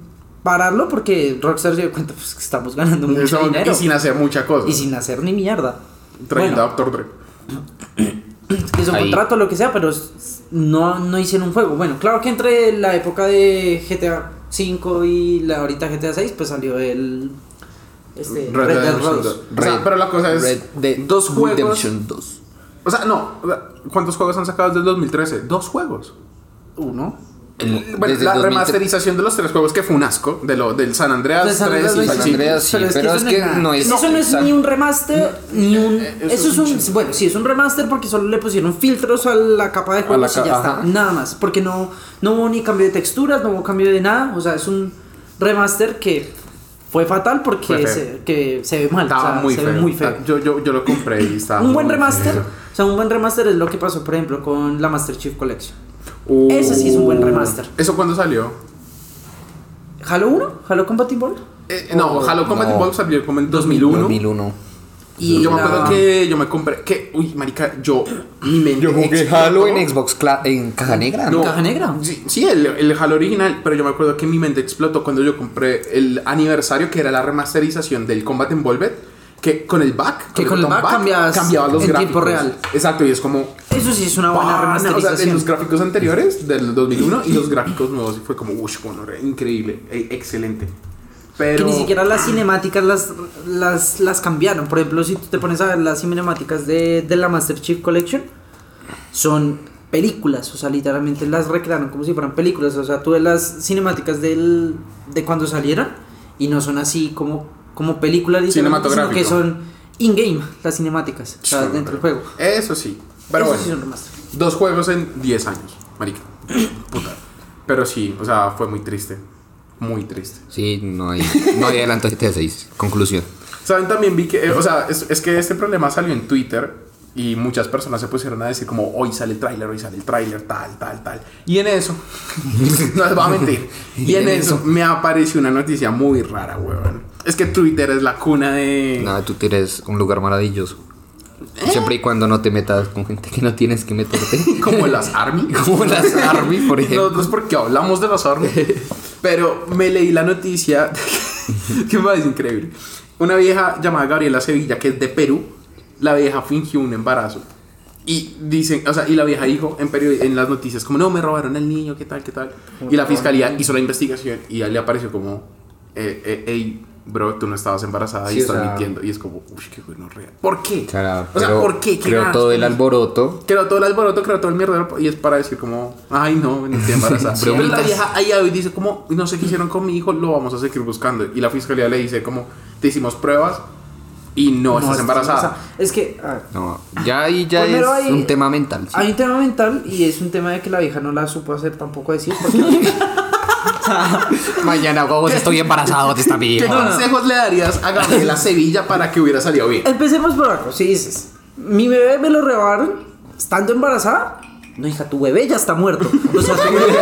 pararlo, porque Rockstar se dio cuenta pues, que estamos ganando mucho Eso- dinero. y sin hacer muchas cosas. Y sin hacer ni mierda. Trayendo Bueno, a Doctor Dre. [clears throat] que es un Ahí. contrato lo que sea, pero no, no hicieron un juego. Bueno, claro que entre la época de GTA 5 y la ahorita GTA 6, pues salió el este, Red, Dead Redemption Redemption. 2. O sea, pero la cosa es Red Dead dos juegos. Redemption 2. O sea, no. ¿Cuántos juegos han sacado desde el 2013? Dos juegos. Uno. Bueno, Desde la 2003. remasterización de los tres juegos que fue un asco. De lo, del San Andreas De San 3 Andreas y San. Andreas, sí, pero es que nada. no es- Eso no es ni un remaster, ni un. eh, eso Eso es es un un. Bueno, sí, es un remaster porque solo le pusieron filtros a la capa de la juegos y ca- ya ajá. está. Nada más. Porque no, no hubo ni cambio de texturas, no hubo cambio de nada. O sea, es un remaster que fue fatal porque Fue se, que se ve mal. Estaba o sea, muy, se feo. ve muy feo. Yo, yo, yo lo compré y estaba. un buen remaster. feo. O sea, un buen remaster es lo que pasó, por ejemplo, con la Master Chief Collection. Uh, Ese sí es un buen remaster. ¿Eso cuándo salió? ¿Halo 1? ¿Halo Compatible? Eh, no, Halo Combat no. Evolved salió como en 2001. 2001. Y Yo me acuerdo que yo me compré. Que, uy, marica, yo. Mi mente. Yo jugué explotó. Halo en Xbox Cla- en caja negra. No. ¿Caja negra? Sí, sí, el, el Halo original, pero yo me acuerdo que mi mente explotó cuando yo compré el aniversario, que era la remasterización del Combat Involved, que con el back, Que con el back cambias cambiaba los en gráficos. tiempo real. Exacto, y es como. Eso sí es una buena pana, O sea, en remasterización. los gráficos anteriores del 2001 y los gráficos nuevos, y fue como, uff, increíble, eh, excelente. Pero. Que ni siquiera las cinemáticas las, las, las cambiaron. Por ejemplo, si tú te pones a ver las cinemáticas de, de la Master Chief Collection, son películas. O sea, literalmente las recrearon como si fueran películas. O sea, tú ves las cinemáticas del, de cuando salieron y no son así como, como películas literalmente, sino que son in-game, las cinemáticas, o sea, Sí, dentro del juego. Eso sí. Pero Eso bueno, sí dos juegos en 10 años, marica. [coughs] Puta. Pero sí, o sea, fue muy triste. Muy triste. Sí, no hay, no hay adelanto de GTA 6. Conclusión. Saben, también vi que, eh, o sea, es, es que este problema salió en Twitter y muchas personas se pusieron a decir como, hoy sale el tráiler, hoy sale el tráiler, tal, tal, tal. Y en eso, [laughs] no les voy a mentir, [laughs] y en eso me apareció una noticia muy rara, weón. Es que Twitter es la cuna de... Nada, tú tienes un lugar maravilloso. Siempre y cuando no te metas con gente que no tienes que meterte. [laughs] Como las Army. Como las Army, por ejemplo. Nosotros porque hablamos de las Army. Pero me leí la noticia que me parece increíble. Una vieja llamada Gabriela Sevilla, que es de Perú, la vieja fingió un embarazo. Y dicen, o sea, y la vieja dijo en, period- en las noticias, como no, me robaron el niño, qué tal, qué tal. Y la fiscalía hizo la investigación y a él le apareció como, eh, eh, hey, bro, tú no estabas embarazada Sí, y o estás sea- mintiendo. Y es como, uy, qué bueno, real. ¿Por qué? Claro, o sea, ¿por qué? ¿Qué Creo ganas todo el alboroto. Creo todo el alboroto, creo todo el mierda y es para decir como, ay no, no estoy [laughs] embarazada. Pero la vieja ahí hoy dice como, no sé qué hicieron con mi hijo, lo vamos a seguir buscando. Y la fiscalía le dice como, te hicimos pruebas y no, estás embarazada. Es que, a ver, No, ya ahí ya es hay- un tema mental. sí. hay un tema mental y es un tema de que la vieja no la supo hacer tampoco decir. Porque [laughs] [laughs] Mañana, vos estoy embarazado de esta ¿Qué [laughs] vieja. consejos le darías a Gabriela Sevilla para que hubiera salido bien? Empecemos por algo. Si dices, mi bebé me lo robaron estando embarazada. No, hija, tu bebé ya está muerto. O sea, tu bebé,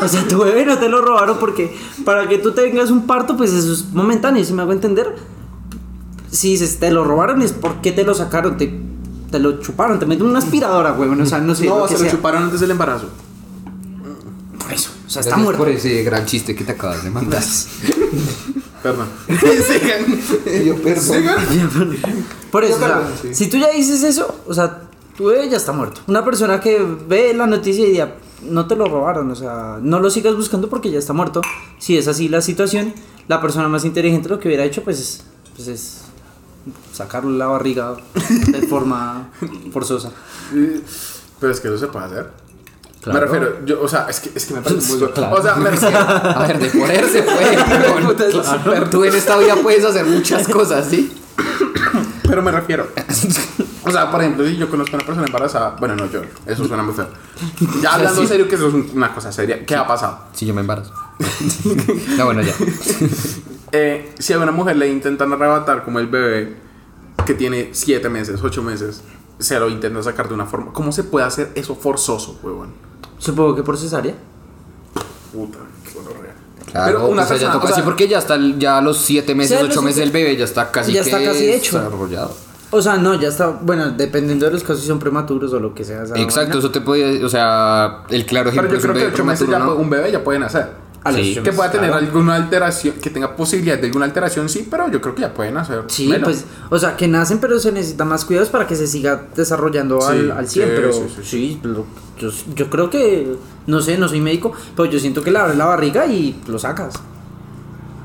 o sea, tu bebé no te lo robaron porque para que tú tengas un parto, pues eso es momentáneo, si me hago entender. Si dices, te lo robaron es porque te lo sacaron, te, te lo chuparon, te meten una aspiradora, huevón. O sea, no sé. No, lo que se lo chuparon antes del embarazo. Por eso. O sea, está Gracias muerto. por ese gran chiste que te acabas de mandar. [laughs] [laughs] Perdón. Sigan. [laughs] Yo perdón. Por eso, Yo o sea, perdón, sí. si tú ya dices eso, o sea, tu bebé ya está muerto. Una persona que ve la noticia y diga, no te lo robaron, o sea, no lo sigas buscando porque ya está muerto. Si es así la situación, la persona más inteligente lo que hubiera hecho, pues es, pues es sacarlo de la barriga de forma [laughs] forzosa. Pero es que eso se puede hacer. Claro. Me refiero, yo, o sea, es que, es que me parece muy [laughs] Claro. O sea, me [laughs] refiero. A ver, de poder se puede. pero Claro. Tú en esta vida puedes hacer muchas cosas, ¿sí? Pero me refiero. O sea, por ejemplo, si yo conozco a una persona embarazada, bueno, no yo, eso suena muy feo. Ya hablando en serio, que eso es un- una cosa seria. ¿Qué ha pasado? Si yo me embarazo. No, bueno, ya. Eh, si a una mujer le intentan arrebatar como el bebé que tiene 7 meses, 8 meses, se lo intentan sacar de una forma. ¿Cómo se puede hacer eso forzoso, huevón? Supongo que por cesárea. Puta, qué gonorrea. Claro, Pero una o sea, ya persona- toca o sea- así porque ya está el- ya a los siete meses, Ya a ocho los meses siete- del bebé ya está casi ya está que casi hecho. desarrollado. O sea, no, ya está, bueno, dependiendo de los casos si son prematuros o lo que sea. Exacto, vaina. eso te puede, o sea, el claro Pero ejemplo yo es un creo que bebé 8 meses ya puede- ¿no? un bebé ya pueden hacer. A los Sí. ocho Que pueda tener claro. alguna alteración, que tenga posibilidad de alguna alteración, sí, pero yo creo que ya pueden hacer. Sí, pues, o sea, que nacen, pero se necesitan más cuidados para que se siga desarrollando Sí, al, al 100, sí, pero sí, sí, sí, lo- yo, yo creo que, no sé, no soy médico, pero yo siento que le abres la barriga y lo sacas.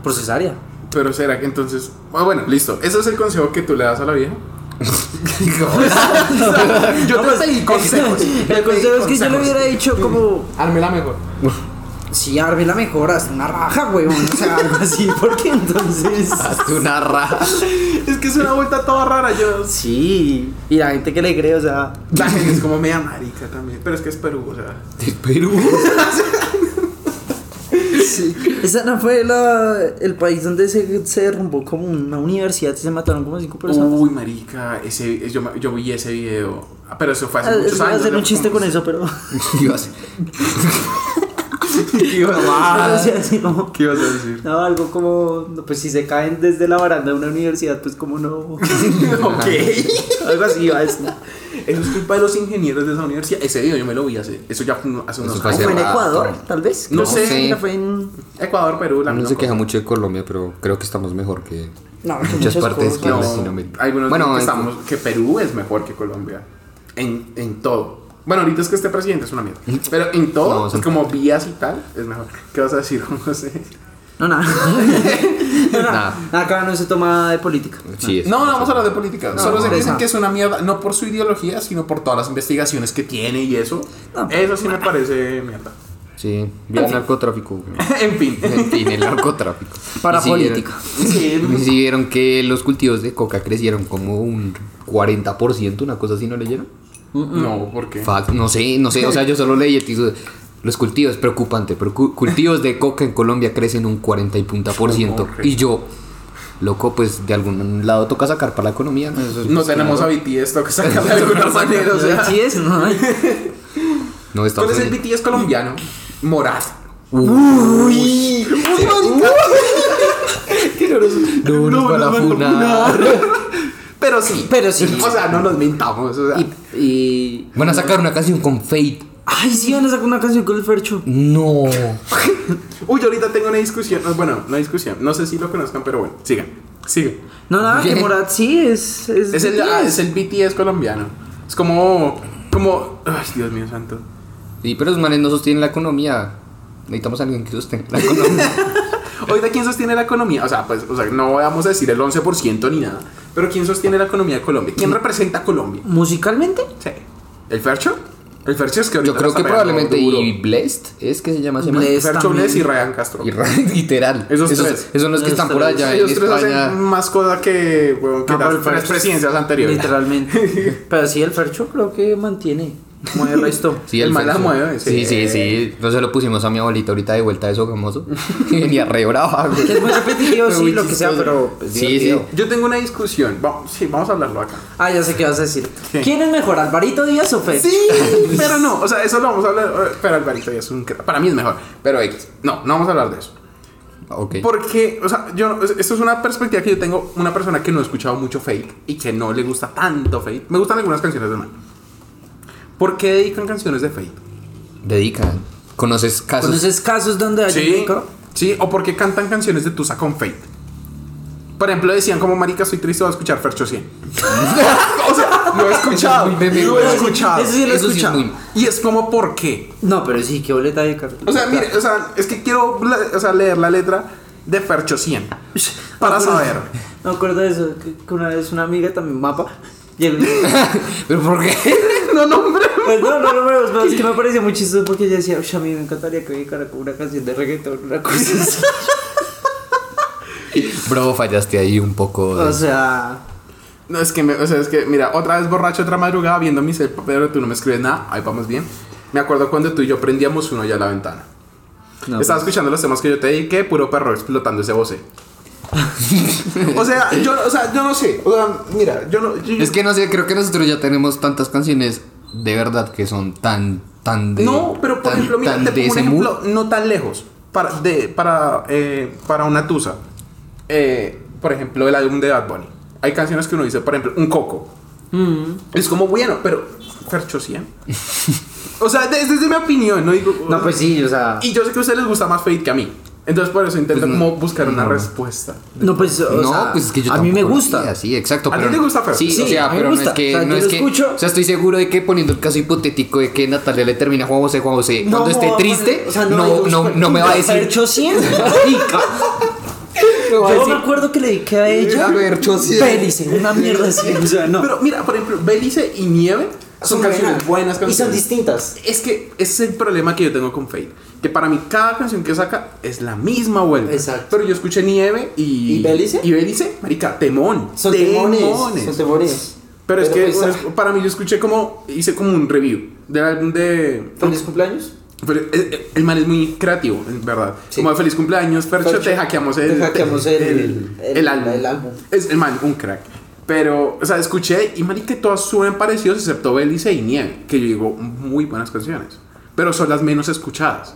Por cesárea. Pero será que entonces. ah, Bueno, listo. Ese es el consejo que tú le das a la vieja. [laughs] [laughs] yo te pedí consejos. El consejo es que yo le hubiera dicho como, Hármela mejor. [laughs] si arme la mejor, haz una raja, weón, o sea, [laughs] algo así, porque entonces... Hazte una raja. [laughs] Es que es una vuelta toda rara. Yo. Sí, y la gente que le cree, o sea... La gente es como media marica también. Pero es que es Perú, o sea. De Perú. [laughs] Esa no fue la, el país donde se, se derrumbó como una universidad y se mataron como cinco personas. Uy, marica. Ese, yo, yo vi ese video. Pero eso fue hace Ah, muchos iba a años. hacer un chiste con eso, pero. ¿Qué ibas a [laughs] Así, así como- ¿Qué ibas a decir? No, algo como. Pues si se caen desde la baranda de una universidad, pues como no. [laughs] ok. [laughs] algo así iba a decir. Eso es culpa de los ingenieros de esa universidad. Ese video yo me lo vi hace. Eso ya fue hace unos años. ¿Fue en. Ecuador, tal vez? No sé. sí, Fue en. Ecuador, Perú, la No misma se queja mucho de Colombia, pero creo que estamos mejor que No, muchas muchas partes cosas. que No, Latinoamérica. algunos Bueno, dicen que, estamos, que Perú es mejor que Colombia. En, en todo. Bueno, ahorita es que este presidente es una mierda. Pero en todo, No, pues, como vías y tal, es mejor. ¿Qué vas a decir, [laughs] José? No, nada. [laughs] no, Nada. nada. Acá no se toma de política. Sí, es- No, no vamos a hablar de política. No, Solo esa. dicen que es una mierda, no por su ideología, sino por todas las investigaciones que tiene y eso. No, eso sí me parece mierda. Sí, vía narcotráfico. güey. [laughs] en fin. En fin, el narcotráfico. Para política. Sí, vieron que los cultivos de coca crecieron como un 40%, una cosa así, ¿no leyeron? No, ¿por qué? Fact, no sé, no sé, o sea, yo solo leí el título. Los cultivos, preocupante, pero cu- cultivos de coca en Colombia crecen un 40 y punta por ciento. ¿Cómo Y yo, loco, pues de algún lado toca sacar para la economía. ¿no? Eso es- No tenemos a BTS, que sacar [laughs] de alguna manera. O sea. Sí es, ¿no? [laughs] No, ¿Cuál es el. BTS colombiano? Morat. Uy. [laughs] No, nos van a funar. Pero sí. Pero sí. [laughs] O sea, no nos mintamos. O sea, Y, y- Van a sacar una canción con Fate. Ay, sí, van a sacar una canción con el Fercho. No. [laughs] Uy, ahorita tengo una discusión. no, Bueno, una discusión. No sé si lo conozcan, pero bueno, sigan. Sigan. No, nada, que. Morat sí es. Es, Es el, BTS. ah, es el BTS colombiano. Es como. Como. Ay, Dios mío santo. Sí, pero los manes no sostienen la economía. Necesitamos a alguien que sostenga la economía. [laughs] Ahorita, ¿quién sostiene la economía? O sea, pues, o sea, no vamos a decir el 11% ni nada. Pero ¿quién sostiene la economía de Colombia? ¿Quién representa a Colombia? Musicalmente. Sí. ¿El Fercho? El Fercho es que ahorita Yo creo que probablemente y Blessed es que se llama ese. Blessed. Fercho también. Bless y Ryan Castro. Y Ra- [laughs] literal. Esos esos, tres. esos son los que Esos están por allá en Ellos tres España. hacen más cosas que, bueno, que No, las Fercho- presidencias anteriores. Literalmente. [laughs] Pero sí, el Fercho creo que mantiene. Mueve el resto. Sí, El el man la mueve, Sí, sí. sí, sí. Se lo pusimos a mi abuelita ahorita de vuelta de eso famoso. [laughs] Y venía re brava, güey. Que es muy repetitivo, sí, muy lo que sea, pero. pues, Sí, divertido. Yo tengo una discusión. Vamos, sí, vamos a hablarlo acá. Ah, ya sé qué vas a decir. ¿Qué? ¿Quién es mejor, Alvarito Díaz o Fer? Sí, [laughs] pero no. O sea, eso lo vamos a hablar. eh, Pero Alvarito ya es un. Para mí es mejor. Pero X. No, no vamos a hablar de eso. Ok. Porque, o sea, yo, esto es una perspectiva que yo tengo, una persona que no ha escuchado mucho Fate y que no le gusta tanto Fate. Me gustan algunas canciones de man. ¿Por qué dedican canciones de Fate? Dedica. ¿Conoces casos? ¿Conoces casos donde hay Sí, sí, o por qué cantan canciones de Tusa con Fate. Por ejemplo, decían como marica, estoy triste, voy a escuchar Fercho 100. [laughs] [laughs] o sea, lo he escuchado. muy meme, lo he escuchado. Eso sí lo he Eso sí es escuchado. muy- Y es como, ¿por qué? No, pero sí, qué boleta de carro. O sea, mire, o sea, es que quiero o sea, leer la letra de Fercho 100 [laughs] para saber. Me acuerdo de eso, que, una vez una amiga también mapa. Y el, ¿Pero por qué? no, no, hombre. Pues no, no, no, pero pero es que me pareció muy chistoso porque ella decía, "Ush, a mí me encantaría que me dedicara con una canción de reggaetón, una cosa así. [laughs] Bro, fallaste ahí un poco. O sea, No, es que, me- o sea, es que, mira, otra vez borracho, otra madrugada, viendo mi cel, pero tú no me escribes nada, ahí vamos bien. Me acuerdo cuando tú y yo prendíamos uno ya a la ventana. no, Estaba escuchando los temas que yo te dediqué, puro perro explotando ese voce. [laughs] o sea, yo, o sea, yo no sé. O sea, mira, yo no. yo- Es que no sé, creo que nosotros ya tenemos tantas canciones de verdad que son tan, tan de. no, pero por tan- ejemplo, mira, tan te de pongo un ejemplo no tan lejos. Para, de, para, eh, para una tusa. Eh, por ejemplo, el álbum de Bad Bunny. Hay canciones que uno dice, por ejemplo, un coco. Mm. Es como bueno, pero Fercho 100. [laughs] o sea, es desde mi opinión, no digo. no, pues sí, o sea. Y yo sé que a ustedes les gusta más Fate que a mí. Entonces por eso intento Pues no, como buscar una no. respuesta. No, pues, o no, sea, pues es que yo a mí me gusta. haría, Sí, exacto. ¿A ti pero- te gusta Fer? Sí, Sí, o sea, a mí me pero no es gusta. que. O sea, no yo es lo que escucho. O sea, estoy seguro de que poniendo el caso hipotético de que Natalia le termina a Juan José, Juan José, No, cuando esté triste, o sea, no, no, no me va a decir. Fercho 100, [laughs] marica. me va a Yo decir, me acuerdo que le dediqué a ella. Fercho 100. Bélice, una mierda así. [laughs] O sea, no. Pero mira, por ejemplo, Belice y Nieve son, canciones buenas Y son canciones. distintas. Es que ese es el problema que yo tengo con Fate. Que para mí cada canción que saca es la misma vuelta. Exacto. Pero yo escuché Nieve y... ¿Y Belice? Y Belice, marica, temón. Son temones. Son temones. Pero, es que pues, bueno, para mí yo escuché como... Hice como un review del álbum de... ¿Feliz cumpleaños? Pero el, el- el man es muy creativo, en verdad. Sí. Como de feliz cumpleaños, Fercho, te hackeamos el, te hackeamos el- el, el- el álbum. el álbum. Es el man, un crack. Pero, o sea, escuché y marica, todas suenan parecidos excepto Belice y Nieve, que yo digo, muy buenas canciones. Pero son las menos escuchadas.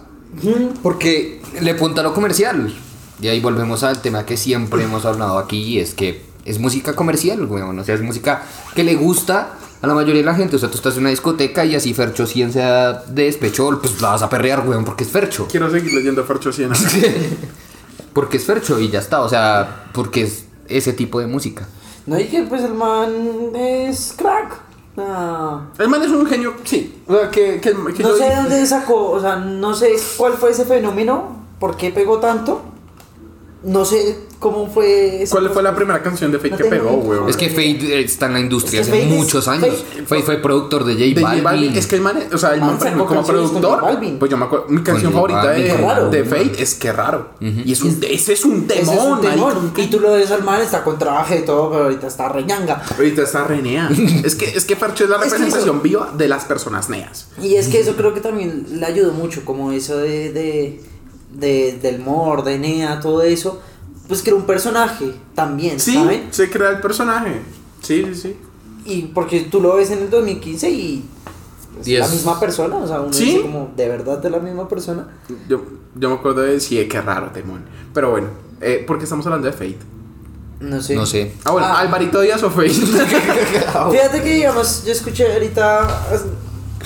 Porque le apunta a lo comercial. Y ahí volvemos al tema que siempre hemos hablado aquí, y es que es música comercial, weón. O sea, es música que le gusta a la mayoría de la gente. O sea, tú estás en una discoteca y así Fercho 100 sea de despechol, pues la vas a perrear, weón, porque es Fercho. Quiero seguir leyendo Fercho 100. [laughs] Porque es Fercho y ya está. O sea, porque es ese tipo de música. No, y que pues el man es crack. Ah. el man es un genio, sí. O sea, que, que, que No yo- sé de dónde sacó, o sea, no sé cuál fue ese fenómeno, por qué pegó tanto. No sé cómo fue. ese ¿Cuál fue la primera canción de Fate No que pegó, weón? Es que Fade está en la industria Es que hace Fade es- muchos años. Fade fue productor de J De J Balvin. Es que el man, o sea, el man, Man como productor, pues yo me acuerdo, mi canción favorita de, qué raro. de Fate es que raro. Y es un, ese es un temón, es un temón. Y tú lo ves al man, está con traje y todo, pero ahorita está reñanga. Ahorita está Renea. [laughs] es que, es que Fercho es la Es que representación viva de las personas neas. Y es que eso creo que también le ayudó mucho, como eso de, de, de- del Mor, de Nea, todo eso. Pues que era un personaje también, Sí, ¿saben? se crea el personaje. Sí, sí, sí. Y porque tú lo ves en el 2015 y es Y la es- misma persona, o sea, uno Sí. dice como, ¿de verdad de la misma persona? Yo, yo me acuerdo de sí, qué raro, temón. Pero bueno, eh, ¿por qué estamos hablando de Fate? No sé. No sé. Ah, bueno, Ah. Alvarito Díaz o Fate. [laughs] [laughs] Fíjate que, digamos, yo escuché ahorita...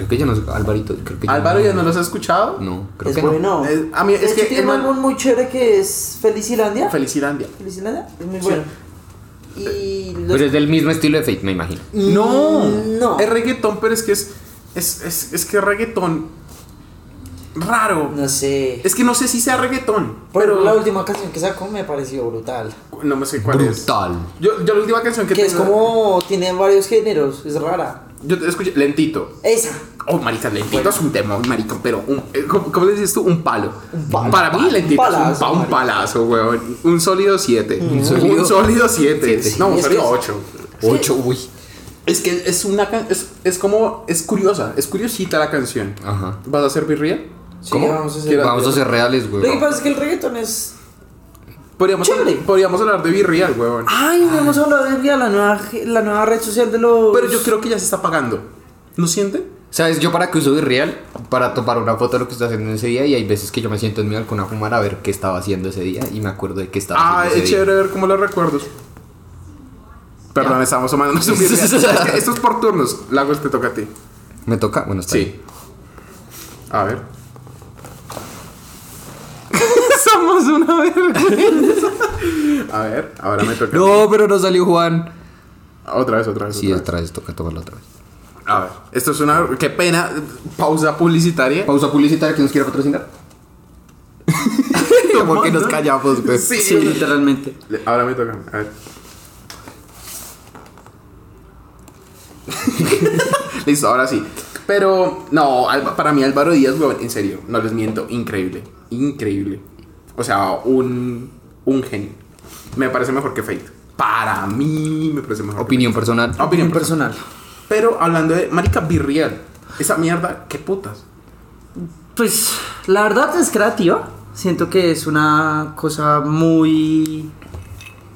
Creo que ya no Alvarito. Creo que ya Álvaro, ¿ya no los has escuchado? No, creo es que no. bueno. Eh, a mí es hecho, que tiene el un álbum muy chévere que es Felicilandia. Felicilandia. Felicilandia, es muy Sí. bueno. Y los- Pero es del mismo estilo de Fate, me imagino. No, no. Es reggaetón, pero es que es. Es, es, es que es reggaetón. Raro. No sé. Es que no sé si sea reggaetón. Pero Pero. la última canción que sacó me pareció brutal. No me sé cuál es. Brutal. Yo, yo la última canción que Que es como. Tiene varios géneros, es rara. Yo te escuché. Lentito. Esa. Oh, marica, lentito es un temón, marica, pero un, eh, ¿cómo, dices tú? Un palo. Un palo. Para mí, Un lentito es un, palazo, pa- un palazo, weón. Un sólido 7. Un sólido- sólido 7. Siete. No, un sólido es- 8. Ocho, uy. Es que es una es, es como. Es curiosa, es curiosita la canción. Ajá. ¿Vas a hacer birria? Sí, ¿Cómo? vamos a hacer- ¿Quieres- Vamos a ser reales, güey. Lo que pasa es que el reggaeton es. Podríamos, Chévere. podríamos hablar de birria, weón. Ay, vamos a hablar de la nueva, la nueva red social de los. Pero yo creo que ya se está pagando. ¿No sienten? ¿Sabes? Yo para que uso Virreal, para tomar una foto de lo que estoy haciendo en ese día y hay veces que yo me siento en mi balcón a fumar a ver qué estaba haciendo ese día y me acuerdo de qué estaba Ah, haciendo es ese día. chévere ver cómo los recuerdos. Perdón, Ya. estamos tomando un birria. [laughs] Es que Esto es por turnos. Lagos te toca a ti. ¿Me toca? Bueno, está bien. Sí. A ver. Somos una vergüenza. [laughs] A ver, ahora me toca. No, pero no salió Juan. Otra vez, otra vez. Sí, otra otra vez toca tomarlo otra vez. A ver, esto es una. Qué pena. Pausa publicitaria. Pausa publicitaria que nos quiera patrocinar. [laughs] Como que nos callamos, güey. Sí, Sí, literalmente. Ahora me toca. A ver. [laughs] Listo, ahora sí. Pero, no, para mí Álvaro Díaz, weón, en serio, no les miento, increíble. Increíble. O sea, un, un genio. Me parece mejor que Fate. Para mí me parece mejor. que Opinión personal. Fate. Opinión personal. Pero hablando de Marica Virreal, esa mierda, qué putas. Pues la verdad es creativa. Siento que es una cosa muy.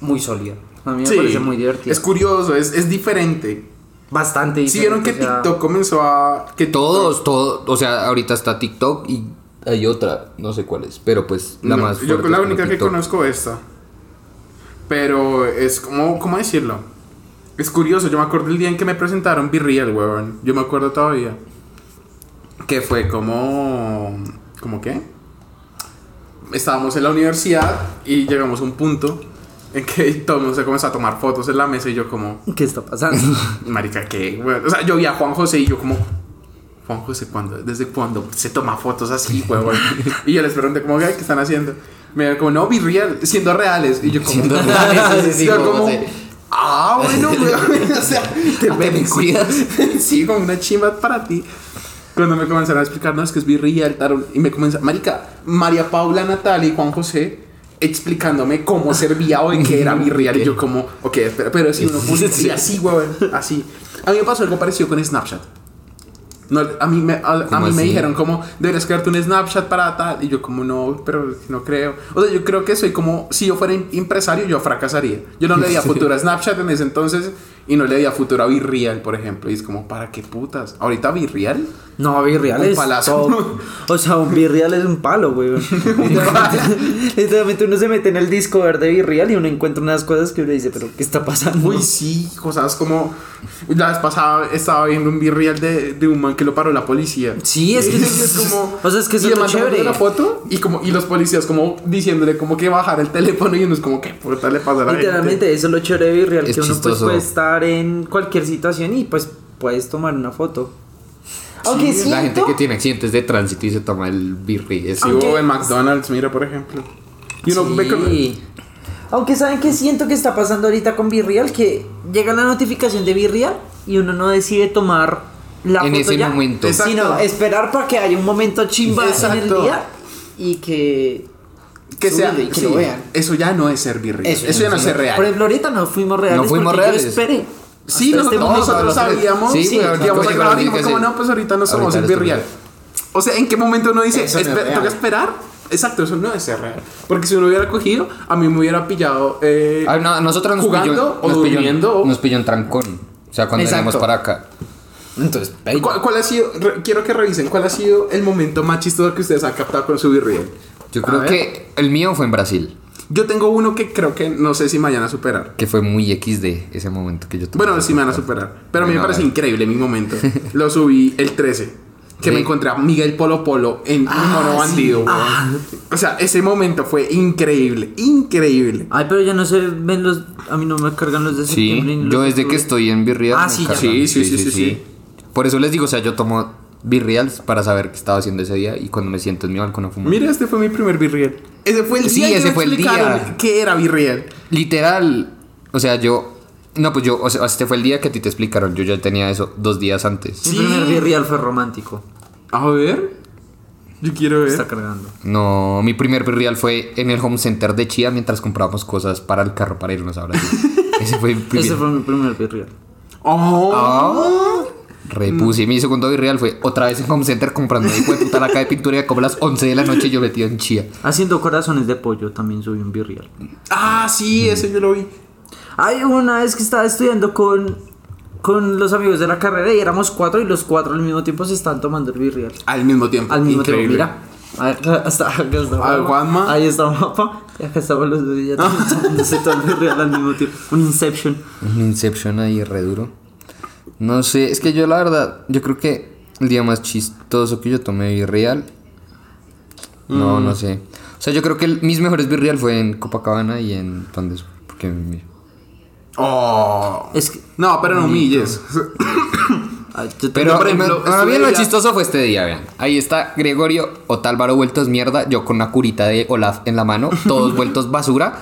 muy sólida. A mí me Sí, parece muy divertida. Es curioso, es, es diferente. Bastante Si vieron que diferente, o sea, TikTok comenzó a. Que Todos, todos, o sea, ahorita está TikTok y hay otra, no sé cuál es, pero pues la No, más Yo la única que conozco esta. Pero es como, ¿cómo decirlo? Es curioso, yo me acuerdo el día en que me presentaron Be Real, weón. Yo me acuerdo todavía. Que fue como... ¿Cómo qué? Estábamos en la universidad y llegamos a un punto en que [laughs] todo el mundo se comenzó a tomar fotos en la mesa y yo como... ¿Qué está pasando? [laughs] Marica, ¿qué? Weón, O sea, yo vi a Juan José y yo como... Juan José, ¿cuándo? ¿desde cuándo se toma fotos así, huevón? y yo les pregunté como, "Ay, ¿qué están haciendo? Me dijeron como, no, be real, siendo reales. Y yo como... Siendo [laughs] reales, sí, sí, como... Ah, bueno, [laughs] weón. o sea, te, Ah, me cuidas. sí, como una chimba para ti. Cuando me comenzaron a explicar, no, es que es be real, tal, y me comenzó... Marica, María Paula, Natalia y Juan José explicándome cómo servía o de qué era mi real. [laughs] Y yo como, ok, espera, pero si uno pone así, weón, así. A mí me pasó algo parecido con Snapchat. No, a mí, me, a, a ¿Cómo mí me dijeron como, deberías crearte un Snapchat para tal. Y yo como, no, pero no creo. O sea, yo creo que soy como, si yo fuera empresario, yo fracasaría. Yo no le di a [laughs] futuro a Snapchat en ese entonces y no le di a futuro a Virreal, por ejemplo. Y es como, ¿para qué putas? Ahorita Virreal. No, Virreal Un es palazo. top. [laughs] O sea, un Virreal es un palo, güey. [laughs] literalmente, uno se mete en el Discord de Virreal y uno encuentra unas cosas que uno dice, pero ¿qué está pasando? Uy, sí, cosas como. La vez pasada estaba viendo un Virreal de, de un man que lo paró la policía. Sí, es que es como. O sea, es que es chévere. una foto y como y los policías como diciéndole como que bajar el teléfono y uno es como que puta le pasa a la gente? Literalmente, eso es lo chévere de Virreal, Es que uno pues, puede estar en cualquier situación y pues puedes tomar una foto. Aunque La gente siento- que tiene accidentes de tránsito y se toma el birri. Es Sí, hubo en McDonald's, mira, por ejemplo. Y uno ve Sí. Aunque saben que siento que está pasando ahorita con Virreal, que llega la notificación de Virreal y uno no decide tomar la En foto ese ya, momento. Exacto. sino esperar para que haya un momento chimba en el Exacto. día y que Que sea. Y que sí, lo vean. Eso ya no es ser virreal. Eso, ya no es ser real. Por ejemplo, ahorita no fuimos reales. No fuimos porque reales. Yo esperé. Sí, hasta nosotros, este nosotros sabíamos. Sí, Sí, a que grabar y como no, pues ahorita no somos el virreal. O sea, ¿en qué momento uno dice, es toca esperar? Exacto, eso no es ser real. Porque si uno hubiera cogido, a mí me hubiera pillado. eh, Ah, no, nosotros nos jugando pilló, o nos pilló- durmiendo. o- nos pilló en trancón. O sea, cuando veníamos para acá. Entonces, ¿Cuál, cuál ha sido, re- quiero que revisen, cuál ha sido el momento más chistoso que ustedes han captado con su virreal? Yo creo que el mío fue en Brasil. Yo tengo uno que creo que no sé si me vayan a superar. Que fue muy XD ese momento que yo tuve. Bueno, sí me van a superar. Pero a mí me parece increíble mi momento. [laughs] Lo subí el 13. Que me Sí. encontré a Miguel Polo Polo en un mono bandido. weón. O sea, ese momento fue increíble. Increíble. Ay, pero ya no se ven los. A mí no me cargan los de septiembre. Sí, yo de desde que estoy en Virreal. Ah, sí. Sí, sí, sí, sí, sí. Por eso les digo, o sea, yo tomo Virreals para saber qué estaba haciendo ese día y cuando me siento en mi balcón a fumar. Mira, este fue mi primer virreal. Ese fue el Sí, día que ese me fue el explicaron día. ¿Qué era virreal? Literal, o sea, yo. No, pues yo, o sea, este fue el día que a ti te explicaron. Yo ya tenía eso dos días antes. Mi Sí. primer virreal fue romántico. A ver. Yo quiero ver. Está cargando. No, mi primer Virreal fue en el home center de Chía mientras comprábamos cosas para el carro para irnos a Brasil. [laughs] Ese fue mi primer. Ese fue mi primer virreal. Oh. Ah, repuse. Mi segundo Virreal fue otra vez en home center comprando mi de puta laca de pintura y como a las 11 de la noche yo metido en Chía. Haciendo corazones de pollo también subí un virreal. Ah, sí, ese yo lo vi. Hay una vez que estaba estudiando con, con los amigos de la carrera y éramos cuatro y los cuatro al mismo tiempo se están tomando el virreal. Al mismo tiempo. Al mismo Increíble. tiempo, mira. Acá está, acá está. A ver, Juanma. Ahí está Mapa. Y acá estaban los dos y ya [laughs] tomándose todo el virreal al mismo tiempo. Un Inception. Un Inception ahí re duro. No sé, es que yo la verdad, yo creo que el día más chistoso que yo tomé Virreal. No, Mm. no sé. O sea, yo creo que el- mis mejores Virreal fue en Copacabana y en Pandes. Porque Oh. Es que. No, pero no humilles. [coughs] Ay, Pero por ejemplo, me- para mí estuve lo ya- chistoso fue este día, vean. Ahí está Gregorio Otálvaro vueltos mierda, yo con una curita de Olaf en la mano, todos [laughs] vueltos basura.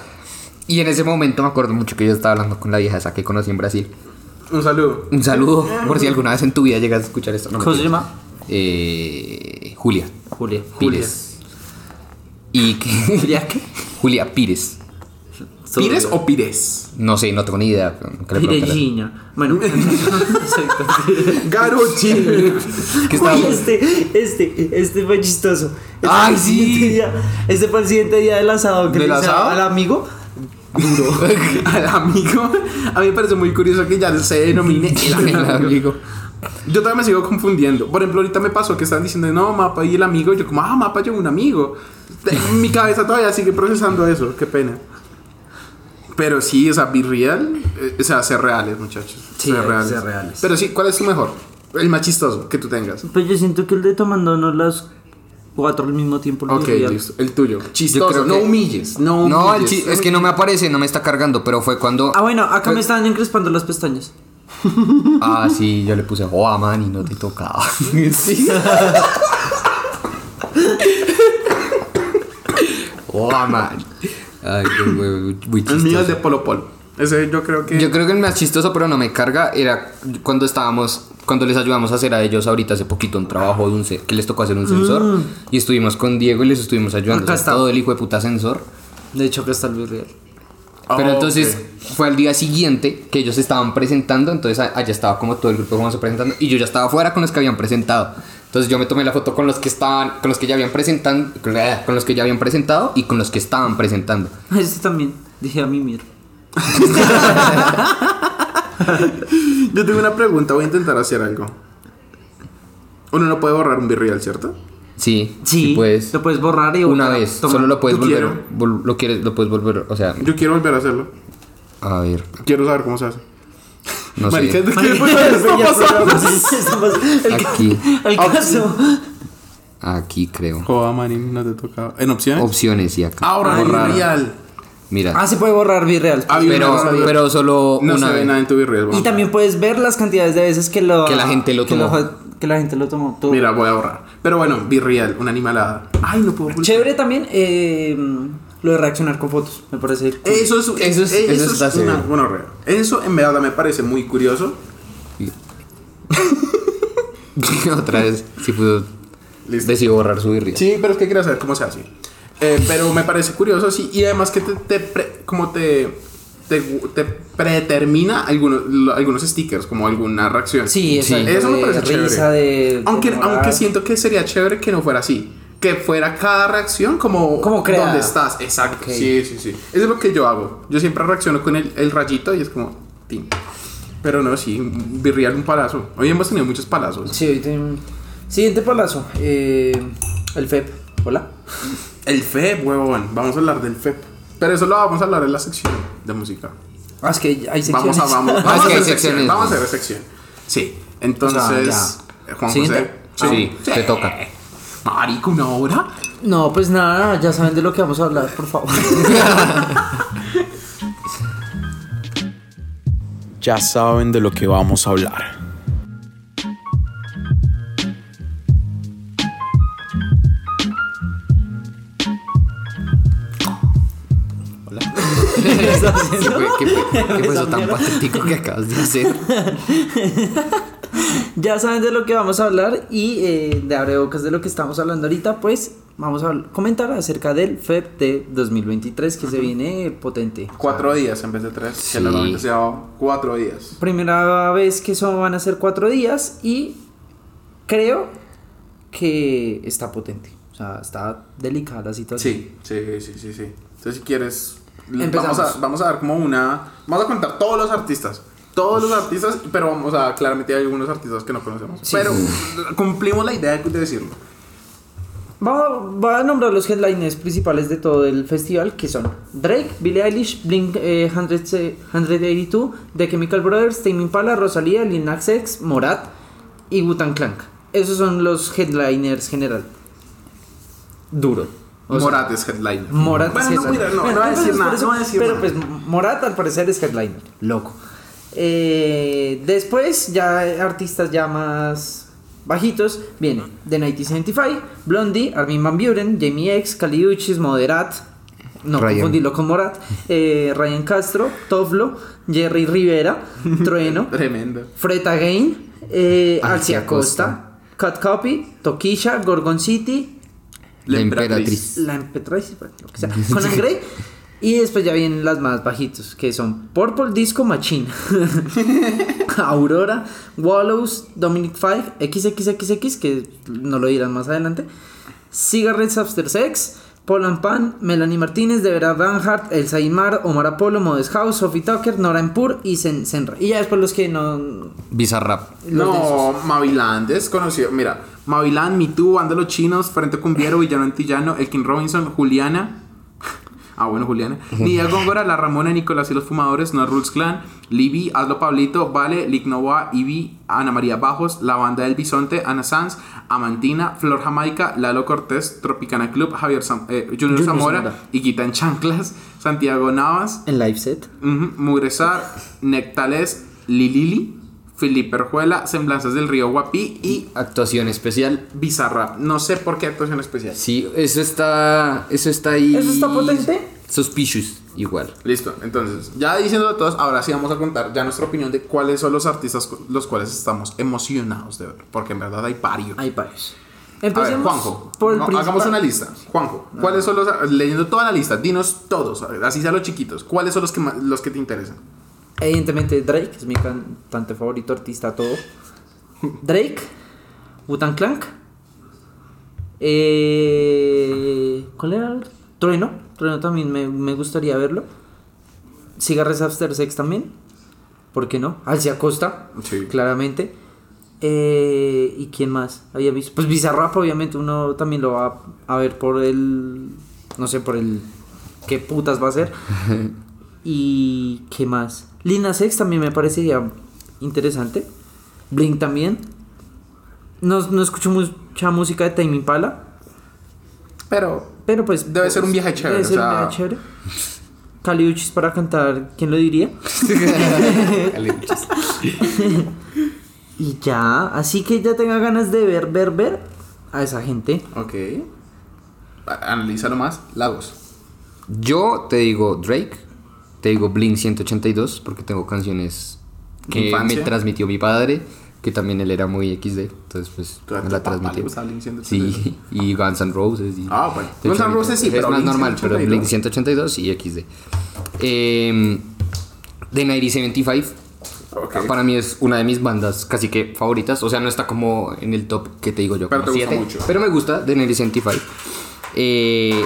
Y en ese momento me acuerdo mucho que yo estaba hablando con la vieja esa que conocí en Brasil. Un saludo. Un saludo, por si alguna vez en tu vida llegas a escuchar esto. No, ¿Cómo se llama? Eh, Julia Julia. Pires. Y que... [laughs] ¿Julia qué? Julia Pires. ¿Pires o pires? No sé, no tengo ni idea. Piregiña. Bueno. [laughs] Exacto. Garochi. ¿Qué Uy, este, este, este fue chistoso. Este Ay, fue sí. día- este fue el siguiente día del asado que ¿Del le hice asado? al amigo. [laughs] Al amigo. A mí me parece muy curioso que ya se denomine [laughs] el amigo. El amigo. Yo todavía me sigo confundiendo. Por ejemplo, ahorita me pasó que están diciendo, no, mapa y el amigo. Yo, como, ah, mapa, yo un amigo. Mi cabeza todavía sigue procesando eso. Qué pena. Pero sí, o sea, be real. eh, o sea, ser reales, muchachos. Sí, que ser reales. Pero sí, ¿cuál es tu mejor? El más chistoso que tú tengas. Pues yo siento que el de tomándonos las cuatro al mismo tiempo. el Ok, listo. El tuyo. Chistoso. creo no que- humilles. No, No, el humilles. chi- es que no me aparece, no me está cargando, pero fue cuando... Ah, bueno, acá me están encrespando las pestañas. [laughs] Ah, sí, yo le puse, oh, man, y no te tocaba. [laughs] Sí. [laughs] oh, man. Ay, qué muy, muy El mío es de. Polo Polo. Ese yo creo que. Yo creo que el más chistoso, pero no me carga, era cuando estábamos, cuando les ayudamos a hacer a ellos ahorita hace poquito un trabajo de un que les tocó hacer un sensor. Y estuvimos con Diego y les estuvimos ayudando. Acá o sea, está. todo el hijo de puta sensor. De hecho, acá está el virreal. Pero Oh, entonces fue al día siguiente que ellos estaban presentando, entonces allá estaba como todo el grupo famoso presentando y yo ya estaba afuera con los que habían presentado. Entonces yo me tomé la foto con los que estaban, con los que ya habían presentado, con los que ya habían presentado y con los que estaban presentando. [laughs] Este también. Dije a mí, mira. [laughs] Yo tengo una pregunta, voy a intentar hacer algo. Uno no puede borrar un virreal, ¿cierto? Sí, Sí, sí puedes. lo puedes borrar y Una vez, tomar. solo lo puedes Yo volver, vol- lo quieres, lo puedes volver, o sea, Yo quiero volver a hacerlo. a ver, Quiero saber cómo se hace. no Marica, sé. ¿de qué [laughs] pasando? [laughs] el ca- Aquí, El caso. aquí creo. Joda, manín, no te tocaba. ¿En opciones? Opciones y acá. Ahora, Borrar. virreal. Mira, Ah, se puede borrar virreal. Ah, pero, no sabía. pero solo No una se ve vez. nada en tu virreal. Y también puedes ver las cantidades de veces que lo Que la gente lo que tomó. que la gente lo tomó. Tú. Mira, voy a borrar. Pero bueno, virreal, una animalada. Ay, no puedo. Chévere también. eh, Lo de reaccionar con fotos, me parece. cool. Eso es, Eso eso es- es, eso está una severo. gonorrea. Eso en verdad me parece muy curioso. [laughs] Otra vez, si pudo Listo. decidió borrar su birria. Sí, pero es que quería saber cómo se hace. Eh, pero me parece curioso, sí. Y además que te, te pre- como te, te, te predetermina algunos, algunos stickers, como alguna reacción. Sí, exacto, Eso me de parece risa, chévere. de- aunque, de aunque siento que sería chévere que no fuera así. Que fuera cada reacción como, Como creada. donde estás. Exacto. Ok. Sí, sí, sí. Eso es lo que yo hago. Yo siempre reacciono con el, el rayito y es como... tin. Pero no, sí, birriar un palazo. Hoy hemos tenido muchos palazos. Sí, hoy tengo- Siguiente palazo. eh, el FEP. Hola. El FEP, huevón. Vamos a hablar del FEP. Pero eso lo vamos a hablar en la sección de música. Ah, es que hay secciones. Vamos a, vamos, [laughs] Ah, vamos es que hacer sección. secciones. Vamos a hacer sección. Sí. Entonces, ya. Juan Siguiente. José. Sí, te toca. Marico, una hora. No, pues nada, ya saben de lo que vamos a hablar, por favor. [laughs] Ya saben de lo que vamos a hablar. Estás ¿Qué haciendo? qué fue- qué fue eso tan mierda. patético que acabas de hacer? Ya saben de lo que vamos a hablar y eh, de abrebocas de lo que estamos hablando ahorita, pues vamos a comentar acerca del FEP de 2023 que se viene potente. Cuatro días en vez de tres. Sí. Que normalmente se llama cuatro días. Primera vez que eso van a ser cuatro días y creo que está potente. O sea, está delicada la situación. Sí, sí, sí, sí, sí. Entonces, si quieres, Empezamos. vamos a, vamos a dar como una. Vamos a contar todos los artistas. Todos los artistas, pero vamos a. Claramente hay algunos artistas que no conocemos. Sí. Pero cumplimos la idea de decirlo. Va, a nombrar los headliners principales de todo el festival, que son Drake, Billie Eilish, Blink eh, 100, eh, 182, The Chemical Brothers, Tame Impala, Rosalía, Lil Nas X, Morat y Wu-Tang Clan. Esos son los headliners general. Duro. O sea, Morat es headliner. Morat Bueno, es no, headliner. no, Bueno, no voy a decir nada. eso- no voy a decir pero nada. pues Morat al parecer es headliner. Loco. Eh, después ya artistas ya más bajitos viene The 1975, Blondie, Armin Van Buren, Jamie X, Kali Uchis, Moderat, no Ryan. confundirlo con Morat, eh, Ryan Castro, Toflo, Jerry Rivera, [laughs] Trueno, Tremendo. Fred Again, eh, Alcia Alcia Costa, Cut Copy, Tokisha, Gorgon City, La emperatriz. la emperatriz, lo que sea, [laughs] Conan Gray. Y después ya vienen las más bajitos, que son Purple Disco Machine, [laughs] Aurora, Wallows, Dominic Five, XXXX, que no lo dirán más adelante, Cigarettes After Sex, Paul and Pan, Melanie Martínez, Devera Banhart, Elsa Imar, Omar Apollo, Modest House, Sophie Tucker, Nora Empur y Sen Senra. Y ya después los que no... Bizarrap. los No, densos. Maviland es conocido. Mira, Maviland, Me Too, Banda los Chinos, Frente Cumbiero, Villano Antillano, Elkin Robinson, Juliana. Ah, bueno, Juliana. Nidia Góngora, La Ramona, Nicolás y los Fumadores, No Rules Clan, Libby, Hazlo Pablito, Vale, Lick Nova, Ivy, Ana María Bajos, La Banda del Bisonte, Ana Sanz, Amantina, Flor Jamaica, Lalo Cortés, Tropicana Club, Javier Sam- eh, Junior, Junior Zamora. Iquita en Chanclas, Santiago Navas, En live set. Ujú, Mugresar, Nectales, Lilili, Felipe Orjuela, Semblanzas del Río Guapí y Actuación especial. Bizarrap. No sé por qué actuación especial. Sí, eso está. Eso está ahí. ¿Eso está potente? Suspicious, igual. Listo, entonces, ya diciéndolo todos, ahora sí vamos a contar ya nuestra opinión de cuáles son los artistas los cuales estamos emocionados de ver. Porque en verdad hay varios. Hay varios. A ver, Empecemos Juanjo, por el no, hagamos una lista. Juanjo, ¿cuáles son los leyendo toda la lista? Dinos todos, a así sea los chiquitos. ¿Cuáles son los que más- los que te interesan? Evidentemente Drake, es mi cantante favorito, artista, todo. Drake, Wu-Tang Clan. Eh, ¿Cuál era? Trueno. Trueno también me, me gustaría verlo. Cigarres After Sex también. ¿Por qué no? Alcia Costa, Sí. claramente. Eh, ¿Y quién más? Había visto. Pues Bizarrap, obviamente, uno también lo va a ver por el. No sé, por el. ¿Qué putas va a ser? [laughs] ¿Y qué más? Lina Sex también me parecería interesante. Blink también. No, no escucho mucha música de Tame Impala. Pero Pero pues. Debe ser un viaje chévere, Debe ser o un viaje chévere. Caliuchis para cantar, ¿quién lo diría? [laughs] y ya, así que ya tenga ganas de ver, ver, ver a esa gente. Ok. Analízalo más. Lagos. Yo te digo Drake, te digo Blink 182, porque tengo canciones que Infancia. me transmitió mi padre, que también él era muy XD, entonces pues me la transmitió. gustaba Blink 182. Sí, y Guns N' Roses. Y Ah, bueno. de Guns N' Roses sí, es pero más Blink normal, pero 182. Blink 182 y XD. Eh, The 1975 Ok. para mí es una de mis bandas casi que favoritas. O sea, no está como en el top que te digo yo. Pero como te gusta siete, mucho. Pero me gusta The 1975. Eh,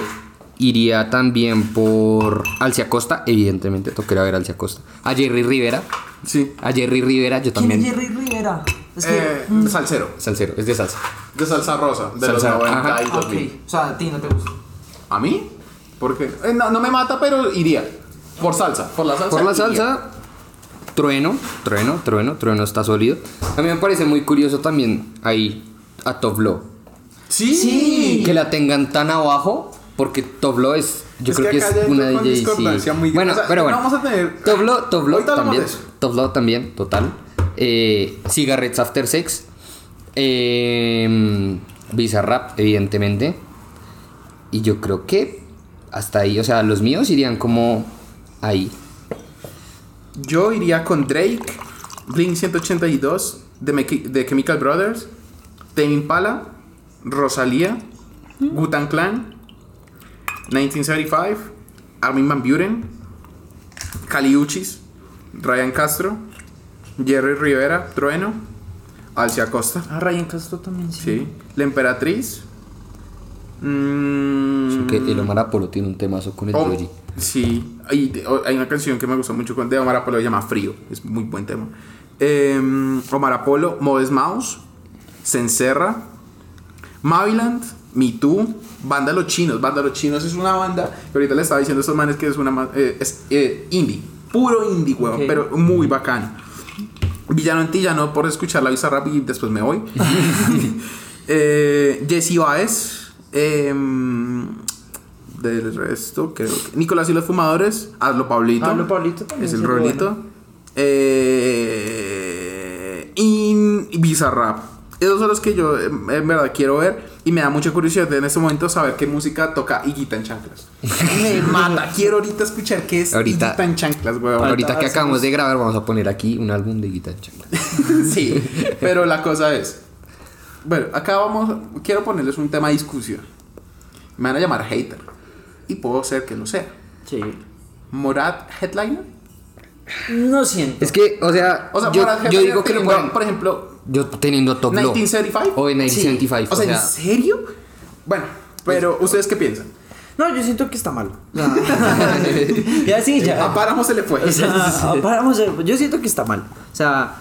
iría también por Alcia Costa, evidentemente. Tocaría ver a Alcia Costa. A Jerry Rivera. Sí. A Jerry Rivera, yo ¿Quién también. es Jerry Rivera? Es que. Eh, mm, Salsero. Salsero, es de salsa. De salsa rosa. De los Salsa, 90 ajá. y ah, 2000. ok. O sea, a ti no te gusta. ¿A mí? Porque eh, no, no me mata, pero iría. Por salsa. Por la salsa. Por la iría. salsa, trueno, trueno, trueno, trueno está sólido. A mí me parece muy curioso también ahí a Toblo. Sí. Sí. Que la tengan tan abajo, porque Toblo es. Yo Es creo que es una DJ. Sí. muy Bueno, grande. O sea, pero bueno. vamos a tener- Toblo, Toblo también. Toblo también, total. Eh, Cigarettes After Sex. Eh, Bizarrap, evidentemente. Y yo creo que hasta ahí, o sea, los míos irían como ahí. Yo iría con Drake, Blink 182, de, Meki- de Chemical Brothers, Tame Impala, Rosalía, Gutan Clan, 1975, Armin Van Buren, Caliuchis, Ryan Castro, Jerry Rivera, Trueno, Alcia Costa, Ah, Ryan Castro también, sí. sí, La Emperatriz, mm, Que el Omar Apollo tiene un temazo con el Oh, sí, hay, hay una canción que me gusta mucho con de Omar Apollo, se llama Frío, es muy buen tema. Eh, Omar Apollo, Modest Mouse, Cencerra, Maviland, Me Too, Banda Los Chinos. Banda Los Chinos es una banda que ahorita le estaba diciendo a estos manes que es una eh, es eh, indie, puro indie, huevón, pero muy bacano. Villano Antillano por escuchar la visa rap y después me voy. [laughs] eh, Jesse Baez. em, del resto, creo que. Nicolás y los Fumadores. Hazlo Pablito. Hazlo, Pablito, también Es el rolito. bueno. Eh, y y Bizarrap. Esos son los que yo em, en verdad quiero ver. Y me da mucha curiosidad en este momento saber qué música toca Higuita en chanclas. me [laughs] mata. Quiero ahorita escuchar qué es Ahorita- Higuita en chanclas, weón. Ahorita que hacemos- acabamos de grabar, vamos a poner aquí un álbum de guitarra chancla. [laughs] sí, [laughs] pero la cosa es. Bueno, acá vamos. Quiero ponerles un tema de discusión. Me van a llamar hater. Y puedo ser que lo sea. Sí. Morat Headliner. No siento. Es que, o sea, O sea, yo, Morat yo Headliner digo que lo pueden. Por ejemplo, Yo teniendo top Low 1975. O en 1975. O sea, ¿en serio? Bueno, pero ¿ustedes qué piensan? No, yo siento que está mal. Sea, [laughs] ya sí, ya. A Páramo se le fue. O sea, [laughs] paramos de- yo siento que está mal. O sea,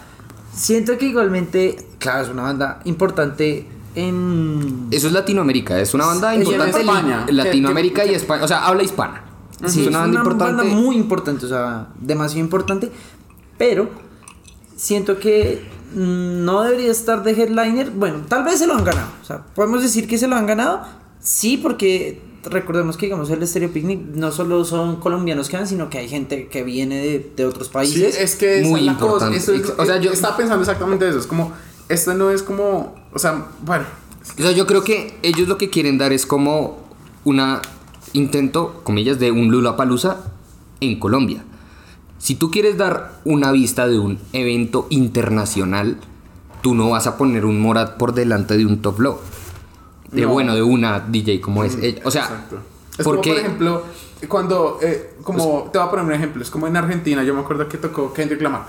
siento que igualmente, claro, es una banda importante en. Eso es Latinoamérica, es una banda Es importante. en España. Latinoamérica ¿Qué- qué- y España. O sea, habla hispana. Sí, es una banda importante. muy importante, o sea, demasiado importante. Pero siento que no debería estar de headliner. Bueno, tal vez se lo han ganado. O sea, podemos decir que se lo han ganado. Sí, porque recordemos que, digamos, el Stereo Picnic no solo son colombianos que van, sino que hay gente que viene de, de otros Sí, países. es que Muy es cosa. importante. Eso es- O sea, yo- estaba pensando exactamente eso. Es como, esto no es como, o sea, bueno, O sea, yo creo que ellos lo que quieren dar es como una intento, comillas, de un Lula Palusa en Colombia. Si tú quieres dar una vista de un evento internacional, tú no vas a poner un Morat por delante de un Top Low. De No. bueno, de una DJ como es. ella. O sea, Exacto. Es porque como, por ejemplo, cuando, eh, como, te voy a poner un ejemplo, es como en Argentina, yo me acuerdo que tocó Kendrick Lamar,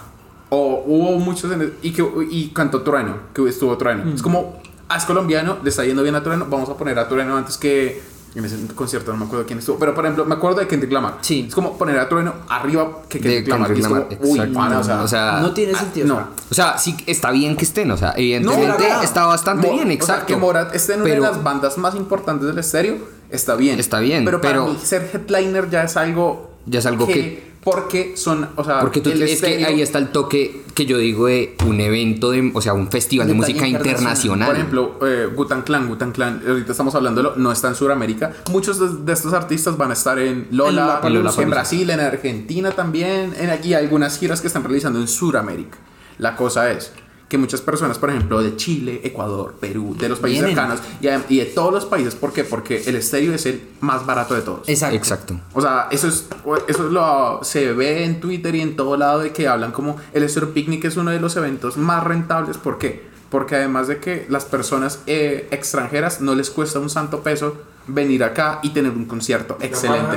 o hubo muchos, en el- y, que, y cantó Trueno, que estuvo Trueno. Es como, ah, es colombiano, le está yendo bien a Trueno, vamos a poner a Trueno antes que, en ese concierto no me acuerdo quién estuvo, pero por ejemplo, me acuerdo de Kendrick Lamar. Sí. Es como poner a Trueno arriba que Kendrick Lamar. Kendrick es como, Lamar, uy, pana, o sea, O sea, no tiene ah, sentido. no. o sea, sí está bien que estén, o sea, evidentemente está bastante Mo- bien, O exacto. sea, que Morat esté en Pero- una de las bandas más importantes del estéreo, está bien. Está bien, Pero para pero- mí ser headliner ya es algo. Ya es algo que- Porque son. O sea, Porque tú, el es que ahí está el toque que yo digo de un evento de, o sea, un festival de música internacional. Por ejemplo, eh, Gutan Clan, Gutan Clan, ahorita estamos hablándolo, no está en Sudamérica. Muchos de, de estos artistas van a estar en Lola, En en. Brasil, en Argentina también, en aquí algunas giras que están realizando en Sudamérica. La cosa es que muchas personas, por ejemplo, de Chile, Ecuador, Perú, de los países Vienen. cercanos y, y de todos los países. ¿Por qué? Porque el estéreo es el más barato de todos. Exacto. Exacto. O sea, eso es eso lo se ve en Twitter y en todo lado de que hablan como el Estéreo Picnic es uno de los eventos más rentables. ¿Por qué? Porque además de que las personas eh, extranjeras no les cuesta un santo peso venir acá y tener un concierto excelente.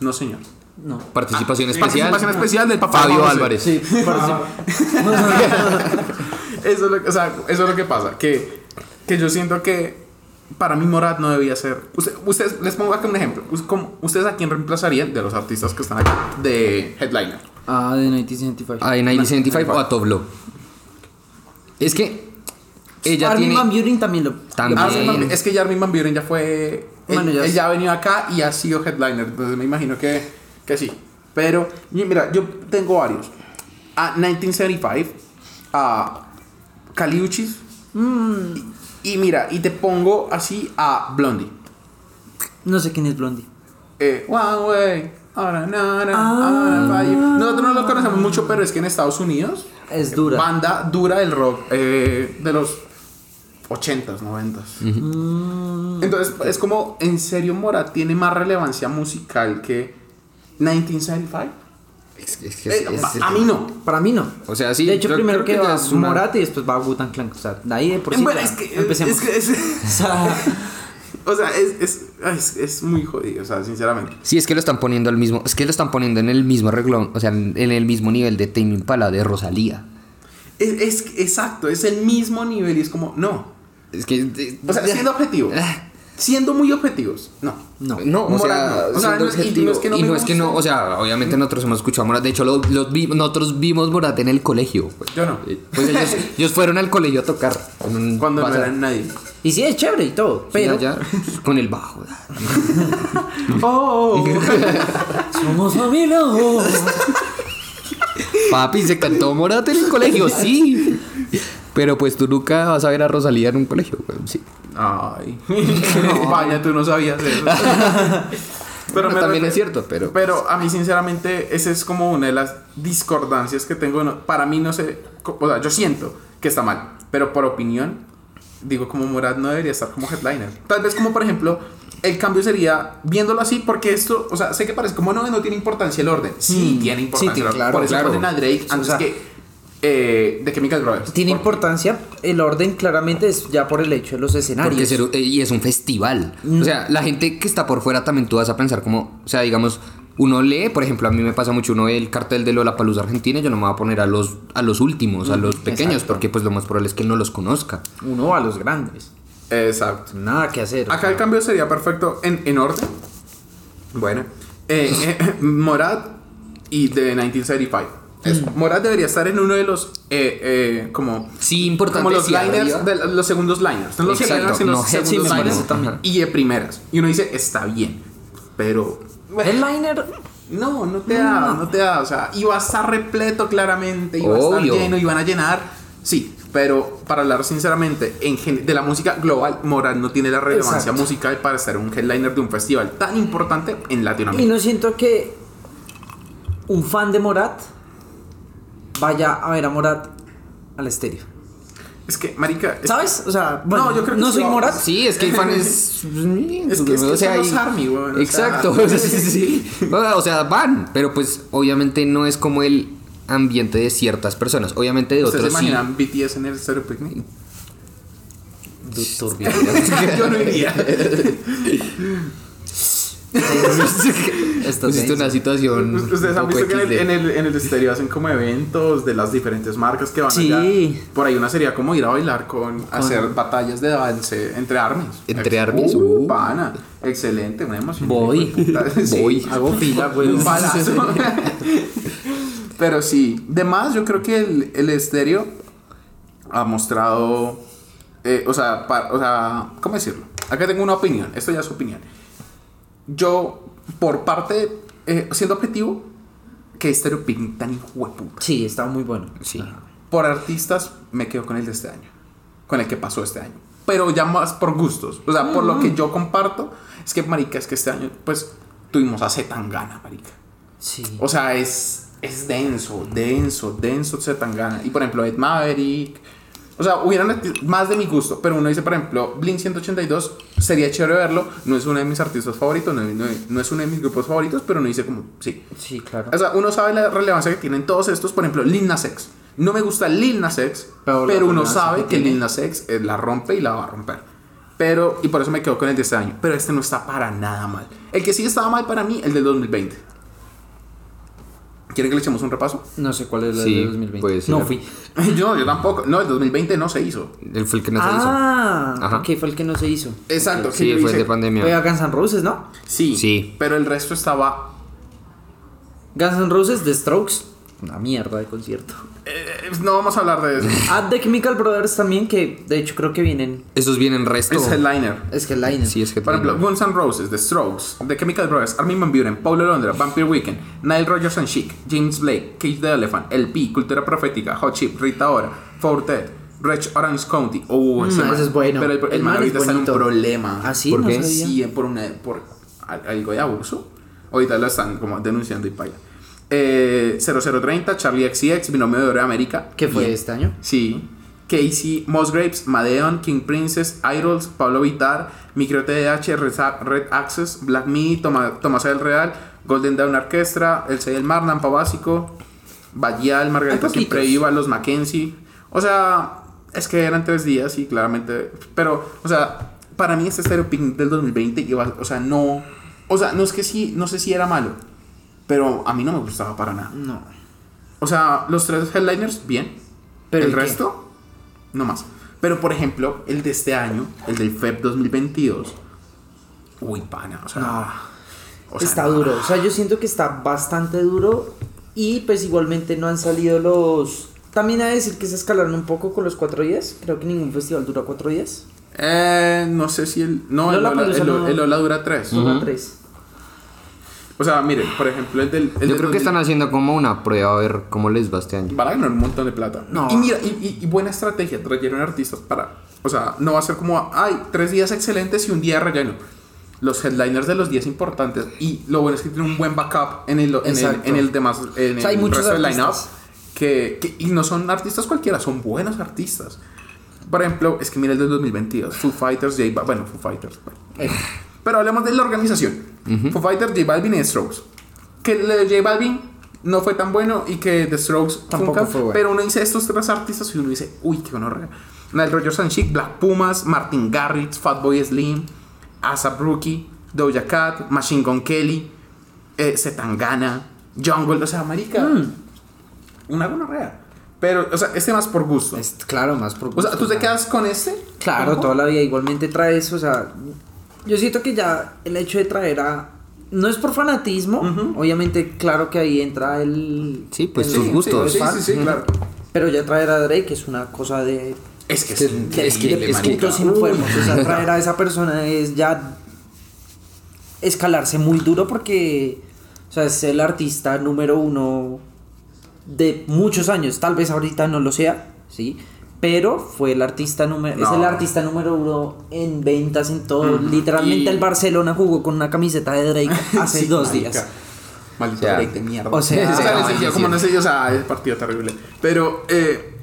No, señor. No. Participación especial. Participación especial del papá Fabio. Álvarez. Sí, parece- [laughs] Eso es lo, que- o sea, eso es lo que pasa. Que, que yo siento que para mí Morat no debía ser. Usted- ustedes, les pongo acá un ejemplo. ¿Ustedes a quién reemplazarían de los artistas que están acá de headliner? Ah, de 1975. A Night 75 o a Toblo. Es que ella Armin tiene. Van Buren también lo. También. Van- es que ya Armin Van Buren ya fue. Él, Bueno, ya él es- ya ha venido acá y ha sido headliner. Entonces me imagino que, que sí. Pero, mira, yo tengo varios. A 1975, a Caliuchis. Y, y mira, y te pongo así a Blondie. No sé quién es Blondie. Eh, one way. ahora, na, na, Ah. Nosotros no lo conocemos mucho, pero es que en Estados Unidos. Es dura. Banda dura del rock eh, de los 80s, 90s. Mm. Entonces, es como, en serio, Morat tiene más relevancia musical que 1975. Es- es que Eh, es- es- a mí no. Para mí no. O sea, sí, De hecho, primero que que va una- Morat y después va Wu-Tang Clan. O sea, de ahí de por sí. Bueno, es que, empecemos. es, que es, [laughs] O sea, o sea, es, es, ay, es- es muy jodido, o sea, sinceramente. Sí, es que lo están poniendo al mismo. Es que lo están poniendo en el mismo reglón. O sea, en el mismo nivel de Tame Impala de Rosalía. Es, es- exacto, es el mismo nivel y es como, no. Es que. O sea, siendo objetivos. Siendo muy objetivos, no. no. No, o Morat sea, no. O sea, siendo no es- y no es que no y me no es que no, guste. o sea, obviamente nosotros hemos escuchado a Morat. De hecho, lo- los vi- nosotros vimos Morat en el colegio. pues. Yo no. Pues ellos, [laughs] ellos fueron al colegio a tocar. Cuando no eran nadie. Y sí, es chévere y todo. Sí, Pero allá, con el bajo. [laughs] Oh, [laughs] somos familia. oh. Papi, se cantó Morat en el colegio, sí. Pero pues tú nunca vas a ver a Rosalía en un colegio, pues, sí. Ay. [laughs] Vaya, tú no sabías eso. [laughs] Pero me también es cierto, pero. Pero a mí, sinceramente, esa es como una de las discordancias que tengo. para mí, no sé. O sea, yo siento que está mal. Pero por opinión, digo, como Morat no debería estar como headliner. Tal vez, como por ejemplo, el cambio sería viéndolo así, porque esto, o sea, sé que parece como no, no tiene importancia el orden. Sí, Mm, tiene sí, importancia. orden. claro, por eso claro. ponen a Drake O antes sea, que eh, de Chemical Brothers. Tiene Por- importancia el orden, claramente, es ya por el hecho de los escenarios. Eh, y es un festival. Mm. O sea, la gente que está por fuera también tú vas a pensar como, o sea, digamos, uno lee, por ejemplo, a mí me pasa mucho, uno ve el cartel de Lola Palusa Argentina, yo no me voy a poner a los, a los últimos, a los pequeños, exacto. porque pues lo más probable es que no los conozca. Uno a los grandes. Exacto. Nada que hacer. o Acá sea. el cambio sería perfecto en, en orden. Bueno, eh, [laughs] eh, Morat y de 1975. Eso. Mm. Morat debería estar en uno de los eh, eh, como Sí, importante. como los liners de los segundos liners no los Exacto, primeros, sino no, segundos liners también. y de primeras y uno dice está bien pero El liner. no no te da no te da o sea iba a estar repleto claramente iba a estar lleno iban a llenar sí pero para hablar sinceramente en de la música global Morat no tiene la relevancia Exacto. musical para ser un headliner de un festival tan importante en Y Latinoamérica no siento que un fan de Morat vaya a ver a Morat al estéreo. es que marica es- ¿Sabes? O sea, bueno, No, yo creo que no soy va- Morat. Sí, es que el fan es. [laughs] Es que- es que son los y- Army, weón, o sea. Exacto. [laughs] sí, sí, sí. O sea, van, pero pues obviamente no es como el ambiente de ciertas personas. Obviamente de ¿Ustedes se otros sí. imaginan BTS en el Stereo Picnic? Turbio. [laughs] Yo no iría. [laughs] Esto sí. una situación. Ustedes han un visto que en el, en, el, en el hacen como eventos de las diferentes marcas que van Sí. allá. Por ahí una sería como ir a bailar con, hacer batallas de dance entre armies. ¿Entre armies? Uh, Uh. pana. Excelente, una emoción. Voy. [laughs] Sí. Voy. Hago fila, güey. Un [laughs] balazo. Pero sí, de más, yo creo que el, el estéreo ha mostrado. eh, o, sea, pa- o sea, ¿cómo decirlo? Acá tengo una opinión, esto ya es opinión. Yo, por parte, eh, siendo objetivo, que picnic tan hijo de puta. Sí, está muy bueno. Sí. Por artistas, me quedo con el de este año, con el que pasó este año. Pero ya más por gustos, o sea, por lo que yo comparto, es que, marica, es que este año, pues, tuvimos a Zetangana, marica. Sí. O sea, es es denso, denso, denso Zetangana. Y por ejemplo, Ed Maverick. O sea, hubieran más de mi gusto, pero uno dice, por ejemplo, Blink 182, sería chévere verlo, no es uno de mis artistas favoritos, no, no- no es uno de mis grupos favoritos, pero uno dice como, sí. Sí, claro. O sea, uno sabe la relevancia que tienen todos estos, por ejemplo, Lil Nas X. No me gusta Lil Nas X, Pero pero, uno sabe que. Lil Nas X eh, la rompe y la va a romper. Pero, y por eso me quedo con el de este año. Pero este no está para nada mal. El que sí estaba mal para mí, el del 2020. ¿Quieren que le echemos un repaso? No sé cuál es la Sí, de 2020. puede ser. No fui. [laughs] yo, yo tampoco. No, el 2020 no se hizo. Él fue el que no se ah, Ajá. ok, fue el que no se hizo. Exacto. hizo. Sí, fue hice- de pandemia. Fue a Guns N' Roses, ¿no? Sí, Sí. Pero el resto estaba. Guns N' Roses, The Strokes. Una mierda de concierto. eh, no vamos a hablar de eso. [laughs] Ah, The Chemical Brothers también, que de hecho creo que vienen. Esos vienen resto. Es headliner. Es Line. Sí, es que Por ejemplo, Guns N' Roses, The Strokes, The Chemical Brothers, Armin Van Buren, Paulo Londra, Vampire Weekend, Nile Rodgers and Chic, James Blake, Cage the Elephant, LP, Cultura Profética, Hot Chip, Rita Ora, Fortet, Rich Orange County. Oh, Mm, man- ese es bueno. Pero el, el El man man es ahorita está en un problema. ¿Ah, sí? ¿Por No qué? sabía. Sí, por, una, por al- algo de abuso. Ahorita lo están como denunciando y para allá. Eh, 0030, Charlie XCX, Binomio de Oro de América. ¿Qué fue Bien. este año? Sí. Casey, Musgraves, Madeon, King Princess, Idols, Pablo Vitar, Micro TDH, Red, Access, Black Me, Toma- Tomás del Real, Golden Dawn Orchestra, El Sey del Mar, Nampa Básico, Bayal, Margarita Siempre. Iba, Los Mackenzie. O sea, es que eran tres días y claramente. Pero, o sea, para mí este Stereo Picnic del 2020 iba, o sea, no. O sea, no es que sí, no sé si era malo, pero a mí no me gustaba para nada. No. O sea, los tres headliners, bien. ¿Pero el qué? resto, no más. Pero por ejemplo, el de este año, el del FEB 2022. Uy, pana, o sea. o sea, está no. duro. O sea, yo siento que está bastante duro. Y pues igualmente no han salido los. También hay que decir que se escalaron un poco con los cuatro días. Creo que ningún festival dura cuatro días. Eh, no sé si el. No, el Ola, el, no- el Ola dura tres. Dura tres. O sea, miren, por ejemplo, el del. el Yo del creo que 2000 están haciendo como una prueba a ver cómo les va este año. Van a ganar un montón de plata. No. Y mira, y, y- y buena estrategia, trajeron artistas para. O sea, no va a ser como, ay, tres días excelentes y un día relleno. Los headliners de los días importantes. Y lo bueno es que tienen un buen backup en el, en el, en el demás. En O sea, hay el muchos resto del line-up. Que, que- y no son artistas cualquiera, son buenos artistas. Por ejemplo, es que mira el del 2022. Foo Fighters, J Balvin. Bueno, Foo Fighters. Eh, Pero hablemos de la organización. Foo Fighters, J Balvin y The Strokes. Que el de J Balvin no fue tan bueno y que The Strokes Tampoco funca, fue bueno. Pero uno dice estos tres artistas y uno dice, uy, qué gonorrea. Nile Rodgers and Chic, Black Pumas, Martin Garrix, Fatboy Slim, ASAP Rookie, Doja Cat, Machine Gun Kelly, eh, Zetangana, Jungle. O sea, marica, Mm. una gonorrea. Pero, o sea, este más por gusto. es, claro, más por O sea, gusto, ¿tú te quedas con este? Claro, Ojo. toda la vida igualmente trae eso, o sea, yo siento que ya el hecho de traer a no es por fanatismo, obviamente claro que ahí entra el Sí, pues Sí, gustos. Sí, sí, sí, sí, claro. pero ya traer a Drake es una cosa de Es que que- es, de, Es que- de es que- putos enfermos, o sea, traer a esa persona es ya escalarse muy duro porque o sea, es el artista número uno de muchos años, tal vez ahorita no lo sea, sí, pero fue el artista número es No. el artista número uno en ventas en todo, Ujú. literalmente Y- el Barcelona jugó con una camiseta de Drake [laughs] hace Sí, dos marica. días. Maldito O sea, break de mierda. o sea, [laughs] o sea, como no sé, o sea, el partido terrible. Pero, eh,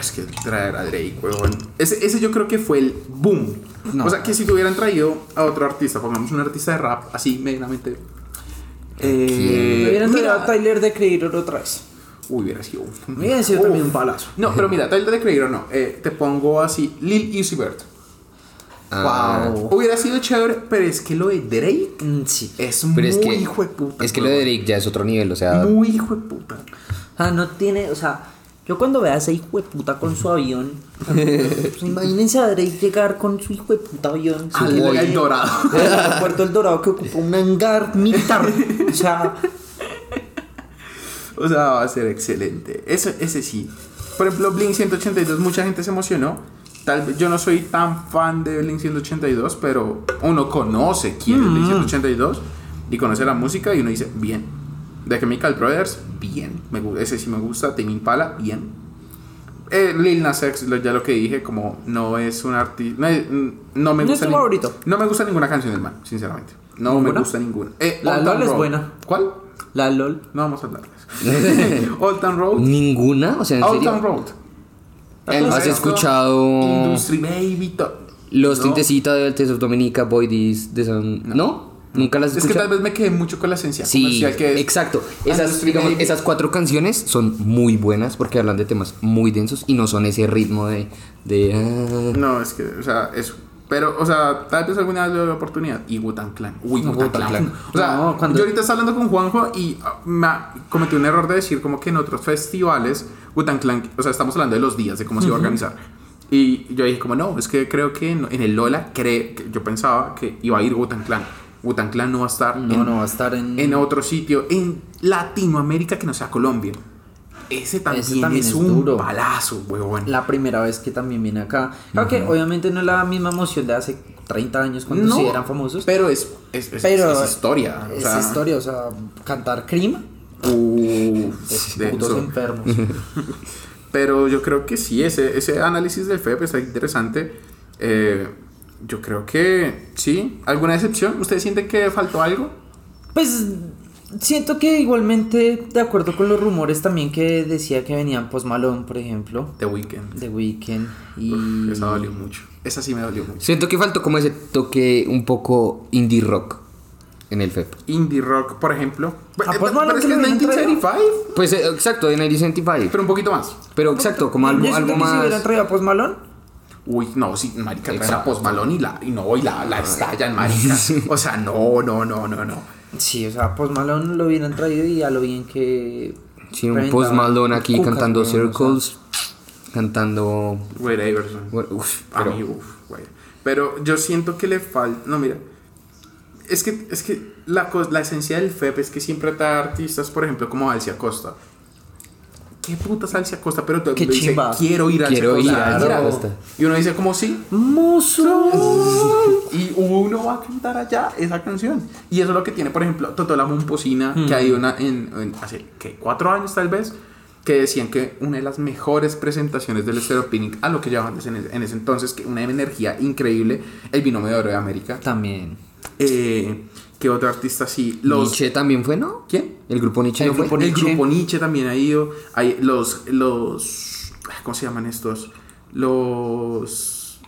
es que traer a Drake, weón. Ese, ese yo creo que fue el boom. No. O sea, que si te hubieran traído a otro artista, pongamos un artista de rap, así, medianamente. Eh, Me hubieran traído a Tyler de Creator otra vez. Hubiera sido. Me [laughs] hubieran sido también un palazo. No, pero mira, Tyler de Creator no. Eh, te pongo así, Lil Uzi Vert. Ah, Wow. Hubiera sido chévere, pero es que lo de Drake Mm, sí. es Pero muy es que, hijo de puta. es que lo de. Drake ya es otro nivel, o sea, Muy hijo de puta. O sea, no tiene, o sea, yo cuando vea a ese hijo de puta con su avión, pues imagínense a Drake llegar con su hijo de puta avión. Al El Dorado. del aeropuerto El Dorado que ocupa un hangar militar. O sea, [laughs] O sea, va a ser excelente. Ese, ese sí. Por ejemplo, Blink 182, mucha gente se emocionó. Tal vez yo no soy tan fan de Blink 182, pero uno conoce quién es Blink 182 y conoce la música y uno dice, bien. The Chemical Brothers, bien. Me, ese sí me gusta. Tame Impala, bien. Eh, Lil Nas X, ya lo que dije, como no es un artista. No, es- no me No es gusta. tu ni- favorito. No me gusta ninguna canción del man, sinceramente. No me ¿Ninguna? gusta ninguna. Eh, La LOL es buena. ¿Cuál? La LOL. No vamos a hablar eso. Old Town Road. Ninguna, o sea, en Old Town serio. Road. ¿Has escuchado Industry Baby. to- los No. tintecitas del Test of Dominica, Boy This, de San... ¿No? ¿Nunca las has Es que tal vez me quedé mucho con la esencia Sí, comercial que es. exacto. Esas, digamos, esas cuatro canciones son muy buenas porque hablan de temas muy densos y no son ese ritmo de... de ah. No, es que, o sea, eso. Pero, o sea, tal vez alguna vez le la oportunidad. Y Wutan Clan. Uy, Wutan Clan. Clan. O sea, No, cuando- yo ahorita estaba hablando con Juanjo y ah, me cometí un error de decir como que en otros festivales Wutan Clan, o sea, estamos hablando de los días, de cómo se iba a organizar. Y yo dije como, no, es que creo que en, en el Lola, cre- que yo pensaba que iba a ir Wutan Clan. Wutan Clan no va a estar No, en, no va a estar en. en otro sitio, en Latinoamérica que no sea Colombia. Ese también, también es, es un duro. palazo, huevón. La primera vez que también viene acá. Claro que obviamente no es la misma emoción de hace 30 años cuando No, sí eran famosos. Pero es, es, es- Pero es historia. o Es sea, historia, o sea, cantar de putos enfermos. [laughs] Pero yo creo que sí, ese, ese análisis del FEP está interesante. Eh, yo creo que sí. ¿Alguna excepción? ¿Ustedes sienten que faltó algo? Pues siento que igualmente, de acuerdo con los rumores también que decía que venían Post Malone, por ejemplo, The Weeknd. The Weeknd y Uf, esa dolió mucho. Esa sí me dolió mucho. Siento que faltó como ese toque un poco indie rock en el FEP. Indie rock, por ejemplo. Ah, pues, bueno, pero es que hubieran 1975, Pues eh, exacto, de 1975. pero un poquito más. Pero exacto, como algo, algo que si más... traído a Post Malone, Uy, no, sí, marica, traen a. Post Malone y la, y no, y la, la estallan, marica. [laughs] O sea, no, no, no, no, no. Sí, o sea, Post Malone lo hubieran traído y a lo bien que. Sí, un reventaba Post Malone aquí cucas, cantando weón, o sea. Circles, cantando... Wade Iverson. uf, A pero- mí, uf, güey. Pero yo siento que le falta. No, mira. Es que, es que la, la esencia del FEP es que siempre trae artistas, por ejemplo, como Alcia Costa. ¿Qué puta Alcia Costa? Pero todo el mundo dice, quiero ir a Alcia Quiero ir Costa. a Claro. Costa. Y uno dice, como sí. Mozo. Y uno va a cantar allá esa canción. Y eso es lo que tiene, por ejemplo, Totola Momposina, que hay una en, en hace ¿qué? cuatro años tal vez, que decían que una de las mejores presentaciones del Stereo Picnic, a lo que llevaban en, en ese entonces, que una energía increíble, el binomio de oro de América. También. Eh, que otro artista así? Los, Nietzsche también fue, ¿no? ¿Quién? El grupo Nietzsche El no fue? grupo El Nietzsche. grupo Nietzsche también ha ido. Hay los, los, ¿cómo se llaman estos? Los,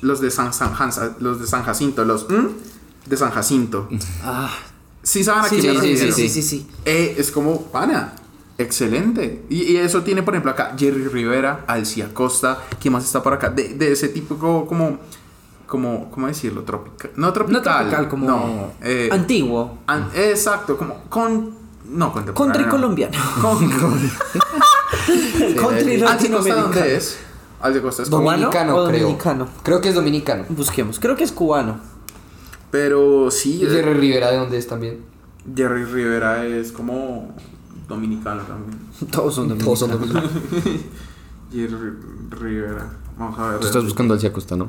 los de San, San Hansa- los de San Jacinto, los ¿mm? de San Jacinto. [laughs] Ah, Sí saben a sí, quién sí, me sí, sí, sí, sí. Eh, es como, pana, excelente. Y, y eso tiene, por ejemplo, acá Jerry Rivera, Alcia Costa, ¿quién más está por acá? De, de ese tipo como, como, ¿cómo decirlo? Tropical. No tropical. No tropical, como no, eh, antiguo. an- exacto, como con... No, contemporáneo. Country colombiano. [laughs] Con, [laughs] Country ¿Alcia Costa latinoamericano. dónde es? Alcia Costa es como... ¿Cubano Dominicano, o creo. dominicano? Creo que es dominicano. Busquemos. Creo que es cubano. Pero sí, ¿Y eh, Jerry Rivera de dónde es también? Jerry Rivera es como dominicano también. Todos son Todos son dominicanos. dominicanos. [laughs] Jerry Rivera. Vamos a ver. Tú estás buscando al Costa, ¿no?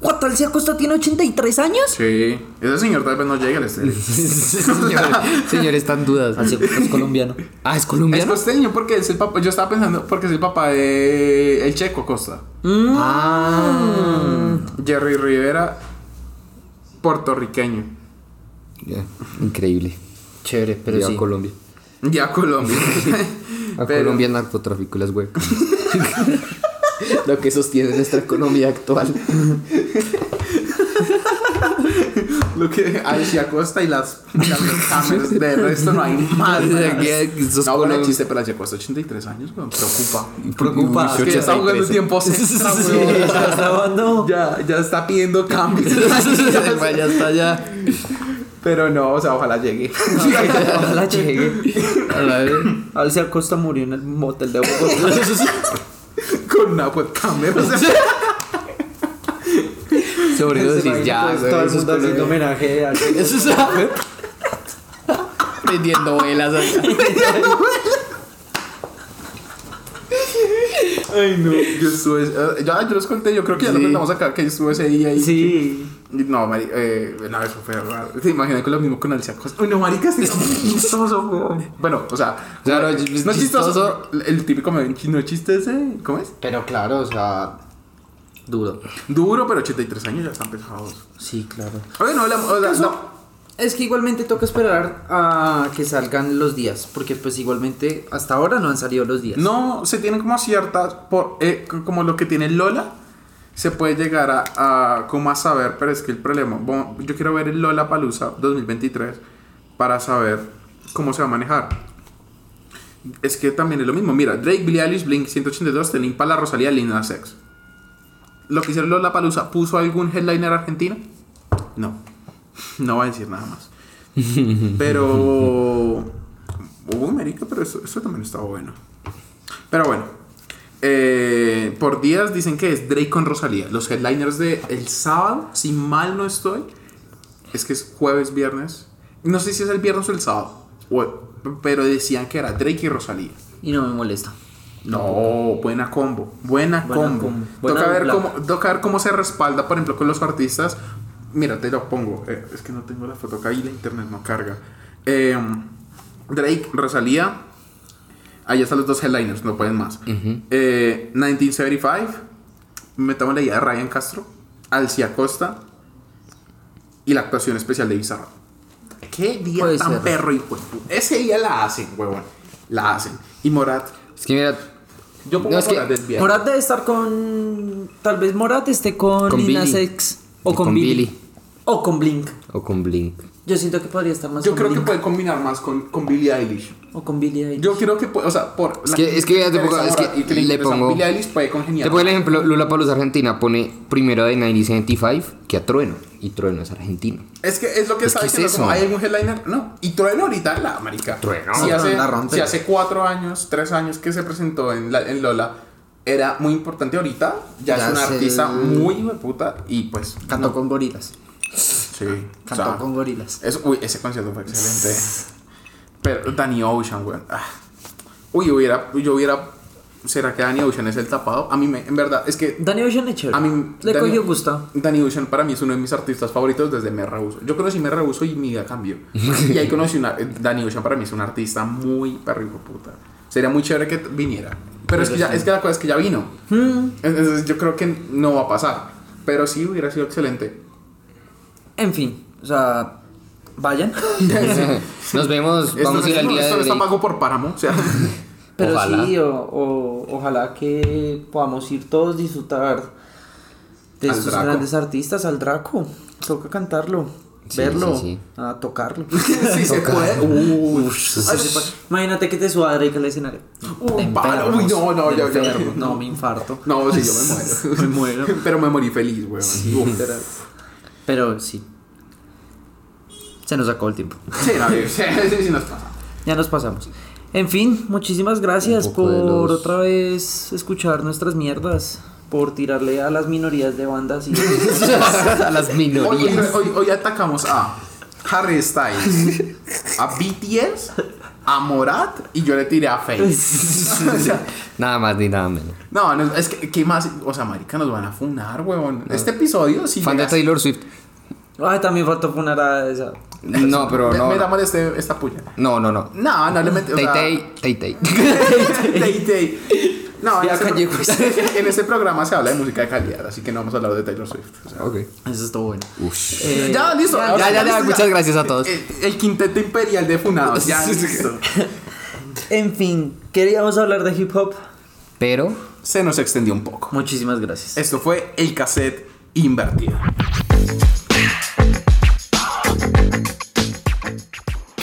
¿What? ¿Alcia Costa tiene 83 años? Sí, ese señor tal vez no llegue al estéreo. [laughs] señor, señor, está en dudas. Alcia Costa es colombiano. Ah, ¿es Es colombiano? costeño porque es el papá. Yo estaba pensando porque es el papá de el Checo Costa. Ah. Jerry Rivera, puertorriqueño. Increíble. Chévere, pero Viva sí. Colombia. Ya Colombia. [laughs] A Pero- Colombia narcotráfico y las huecas. [laughs] [laughs] Lo que sostiene nuestra economía actual. [laughs] Lo que Alicia Costa y las, las cámaras de resto no hay más. [laughs] No, bueno, colom- chiste, pero Alicia Costa 83 años, weón, preocupa. Preocupa. Es que ya está jugando 83. tiempo extra, Sí, ya está. Ya, ya está pidiendo cambios. ya está ya. Pero no, o sea, ojalá llegue. Ojalá llegue. A ver. Alcia Costa murió en el motel de Bogotá. Con una webcam. O sea, Sobredosis, ya. Pues, todo el mundo haciendo homenaje a Eso es [laughs] Vendiendo velas [laughs] acá. Ay, no. Yo estuve. eh, ya, yo les conté, yo creo que ya lo Sí. contamos acá, que yo estuve ese día ahí. Sí. Y No, mari, eh, no, eso fue raro. Te imaginas con lo mismo con Alicia Costa. Uy, no, marica, es [laughs] chistoso, weón. Bueno, o sea, O sea, no, no, es chistoso. chistoso. El típico chino chiste ese, ¿cómo es? Pero claro, o sea. Duro. Duro, pero 83 años ya están pesados. Sí, claro. Oye, no, la, la- Es que igualmente toca esperar a que salgan los días, porque pues igualmente hasta ahora no han salido los días. No, se tienen como ciertas, por, eh, como lo que tiene Lola, se puede llegar a, como a saber, pero es que el problema, yo quiero ver el Lola Palusa 2023 para saber cómo se va a manejar. Es que también es lo mismo, mira, Drake, Billie Eilish, Blink 182, Tame Impala, Rosalía, Lil Nas X. Lo que hicieron Lola Palusa, ¿puso algún headliner argentino? No, no va a decir nada más. [laughs] Pero. Hubo América, pero eso, eso también estaba bueno. Pero bueno. eh, por días dicen que es Drake con Rosalía. Los headliners de el sábado, si mal no estoy, es que es jueves, viernes. No sé si es el viernes o el sábado. pero decían que era Drake y Rosalía. Y no me molesta. No, buena combo. Buena, Buena combo. combo. Buena Toca, ver cómo, toca ver cómo se respalda, por ejemplo, con los artistas. Mira, te lo pongo. eh, es que no tengo la foto acá y la internet no carga. Eh, Drake, Rosalía. Ahí están los dos headliners, no pueden más. Eh, 1975. Metamos la idea de Ryan Castro. Alcia Costa. Y la actuación especial de Bizarro. Qué día Puede tan ser. perro, hijo de pu- Ese día la hacen, huevón. La hacen. Y Morat. Es que mira, Yo pongo No, es que Morat. Morat debe estar con. Tal vez Morat esté con, Con Lil Nas Billy. X. O Y con, con Billy. Billy. O con Blink. o con Blink. Yo siento que podría estar más Yo con creo que puede combinar más con, con Billie Eilish. O con Billy Eilish. Yo creo que puede, o sea, por. Es que- es que ya te pongo- es que y le pongo- Billie Eilish puede congeniar. Te pongo el ejemplo, Lula Palusa Argentina pone primero de 1975 que a Trueno. Y Trueno es argentino. Es que es lo que Es está que es como, eso. ¿Hay algún headliner? No. Y Trueno ahorita la marica. Trueno. Si hace, si hace cuatro años, tres años que se presentó en, la- en Lola, era muy importante ahorita. Ya, Ya es una artista muy hijo de puta. Y pues. Cantó no. con gorilas. Sí. o Cantó sea, con gorilas. Es- uy, ese concierto fue excelente. Pero Danny Ocean, weón. Ah. Uy, yo hubiera, yo hubiera. ¿Será que Danny Ocean es el tapado? A mí me, en verdad, es que Danny Ocean es chévere. a mí Le Danny- cogió gusto. Danny Ocean para mí es uno de mis artistas favoritos desde Me Rehuso. Yo conocí Me Rehuso y mi vida cambió. y ahí conocí una. Danny Ocean para mí es un artista muy perro puta. Sería muy chévere que viniera. Pero es que, ya, es que la cosa es que ya vino. Hmm. Entonces yo creo que no va a pasar. Pero sí hubiera sido excelente. En fin. O sea. Vayan. [laughs] Nos vemos, Esto vamos a ir no- al día esto de no está pago por páramo. O sea. [laughs] Pero Ojalá. sí, o, o- ojalá que podamos ir todos disfrutar de Al estos Draco. grandes artistas, al Draco. Toca cantarlo, Sí, verlo, sí, sí. a tocarlo. [laughs] sí se puede. Uy. Puede. Imagínate que te suba Drake al escenario. Uy, Te para. Uy, no, no, ya, ya. enfermo. No, me infarto. No, sí, yo me muero. Me muero. Pero me morí feliz, weón. Pero sí. Se nos acabó el tiempo. Sí, no, sí, sí, nos pasa. [laughs] Ya nos pasamos. En fin, muchísimas gracias por los- otra vez escuchar nuestras mierdas. Por tirarle a las minorías de bandas y. [laughs] a las Hoy, hoy, minorías. hoy- hoy atacamos a Harry Styles, a BTS, a Morat y yo le tiré a. O sea, [laughs] Nada más ni nada menos. no, no, es que, ¿qué más? O sea, marica, nos van a funar, weón. Este episodio, sí. Fan de Taylor Swift. Ay, también faltó poner a esa. No, pero Me- no. Metámosle este, esta puya. No, no, no. No, no le metí. o Tay Tay, Tay [laughs] Tay. [laughs] No, [laughs] en pro- en este programa se habla de música de calidad, así que no vamos a hablar de Taylor Swift. o sea. Ok. Eso estuvo bueno. Eh, ya, listo. ya, ya, ya, muchas gracias a todos. El, el quinteto imperial de Funados. Ya, [laughs] listo. En fin, queríamos hablar de hip hop. Pero Se nos extendió un poco. Muchísimas gracias. Esto fue el cassette invertido.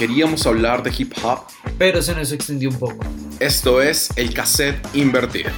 queríamos hablar de hip hop, pero se nos extendió un poco. Esto es el cassette invertido.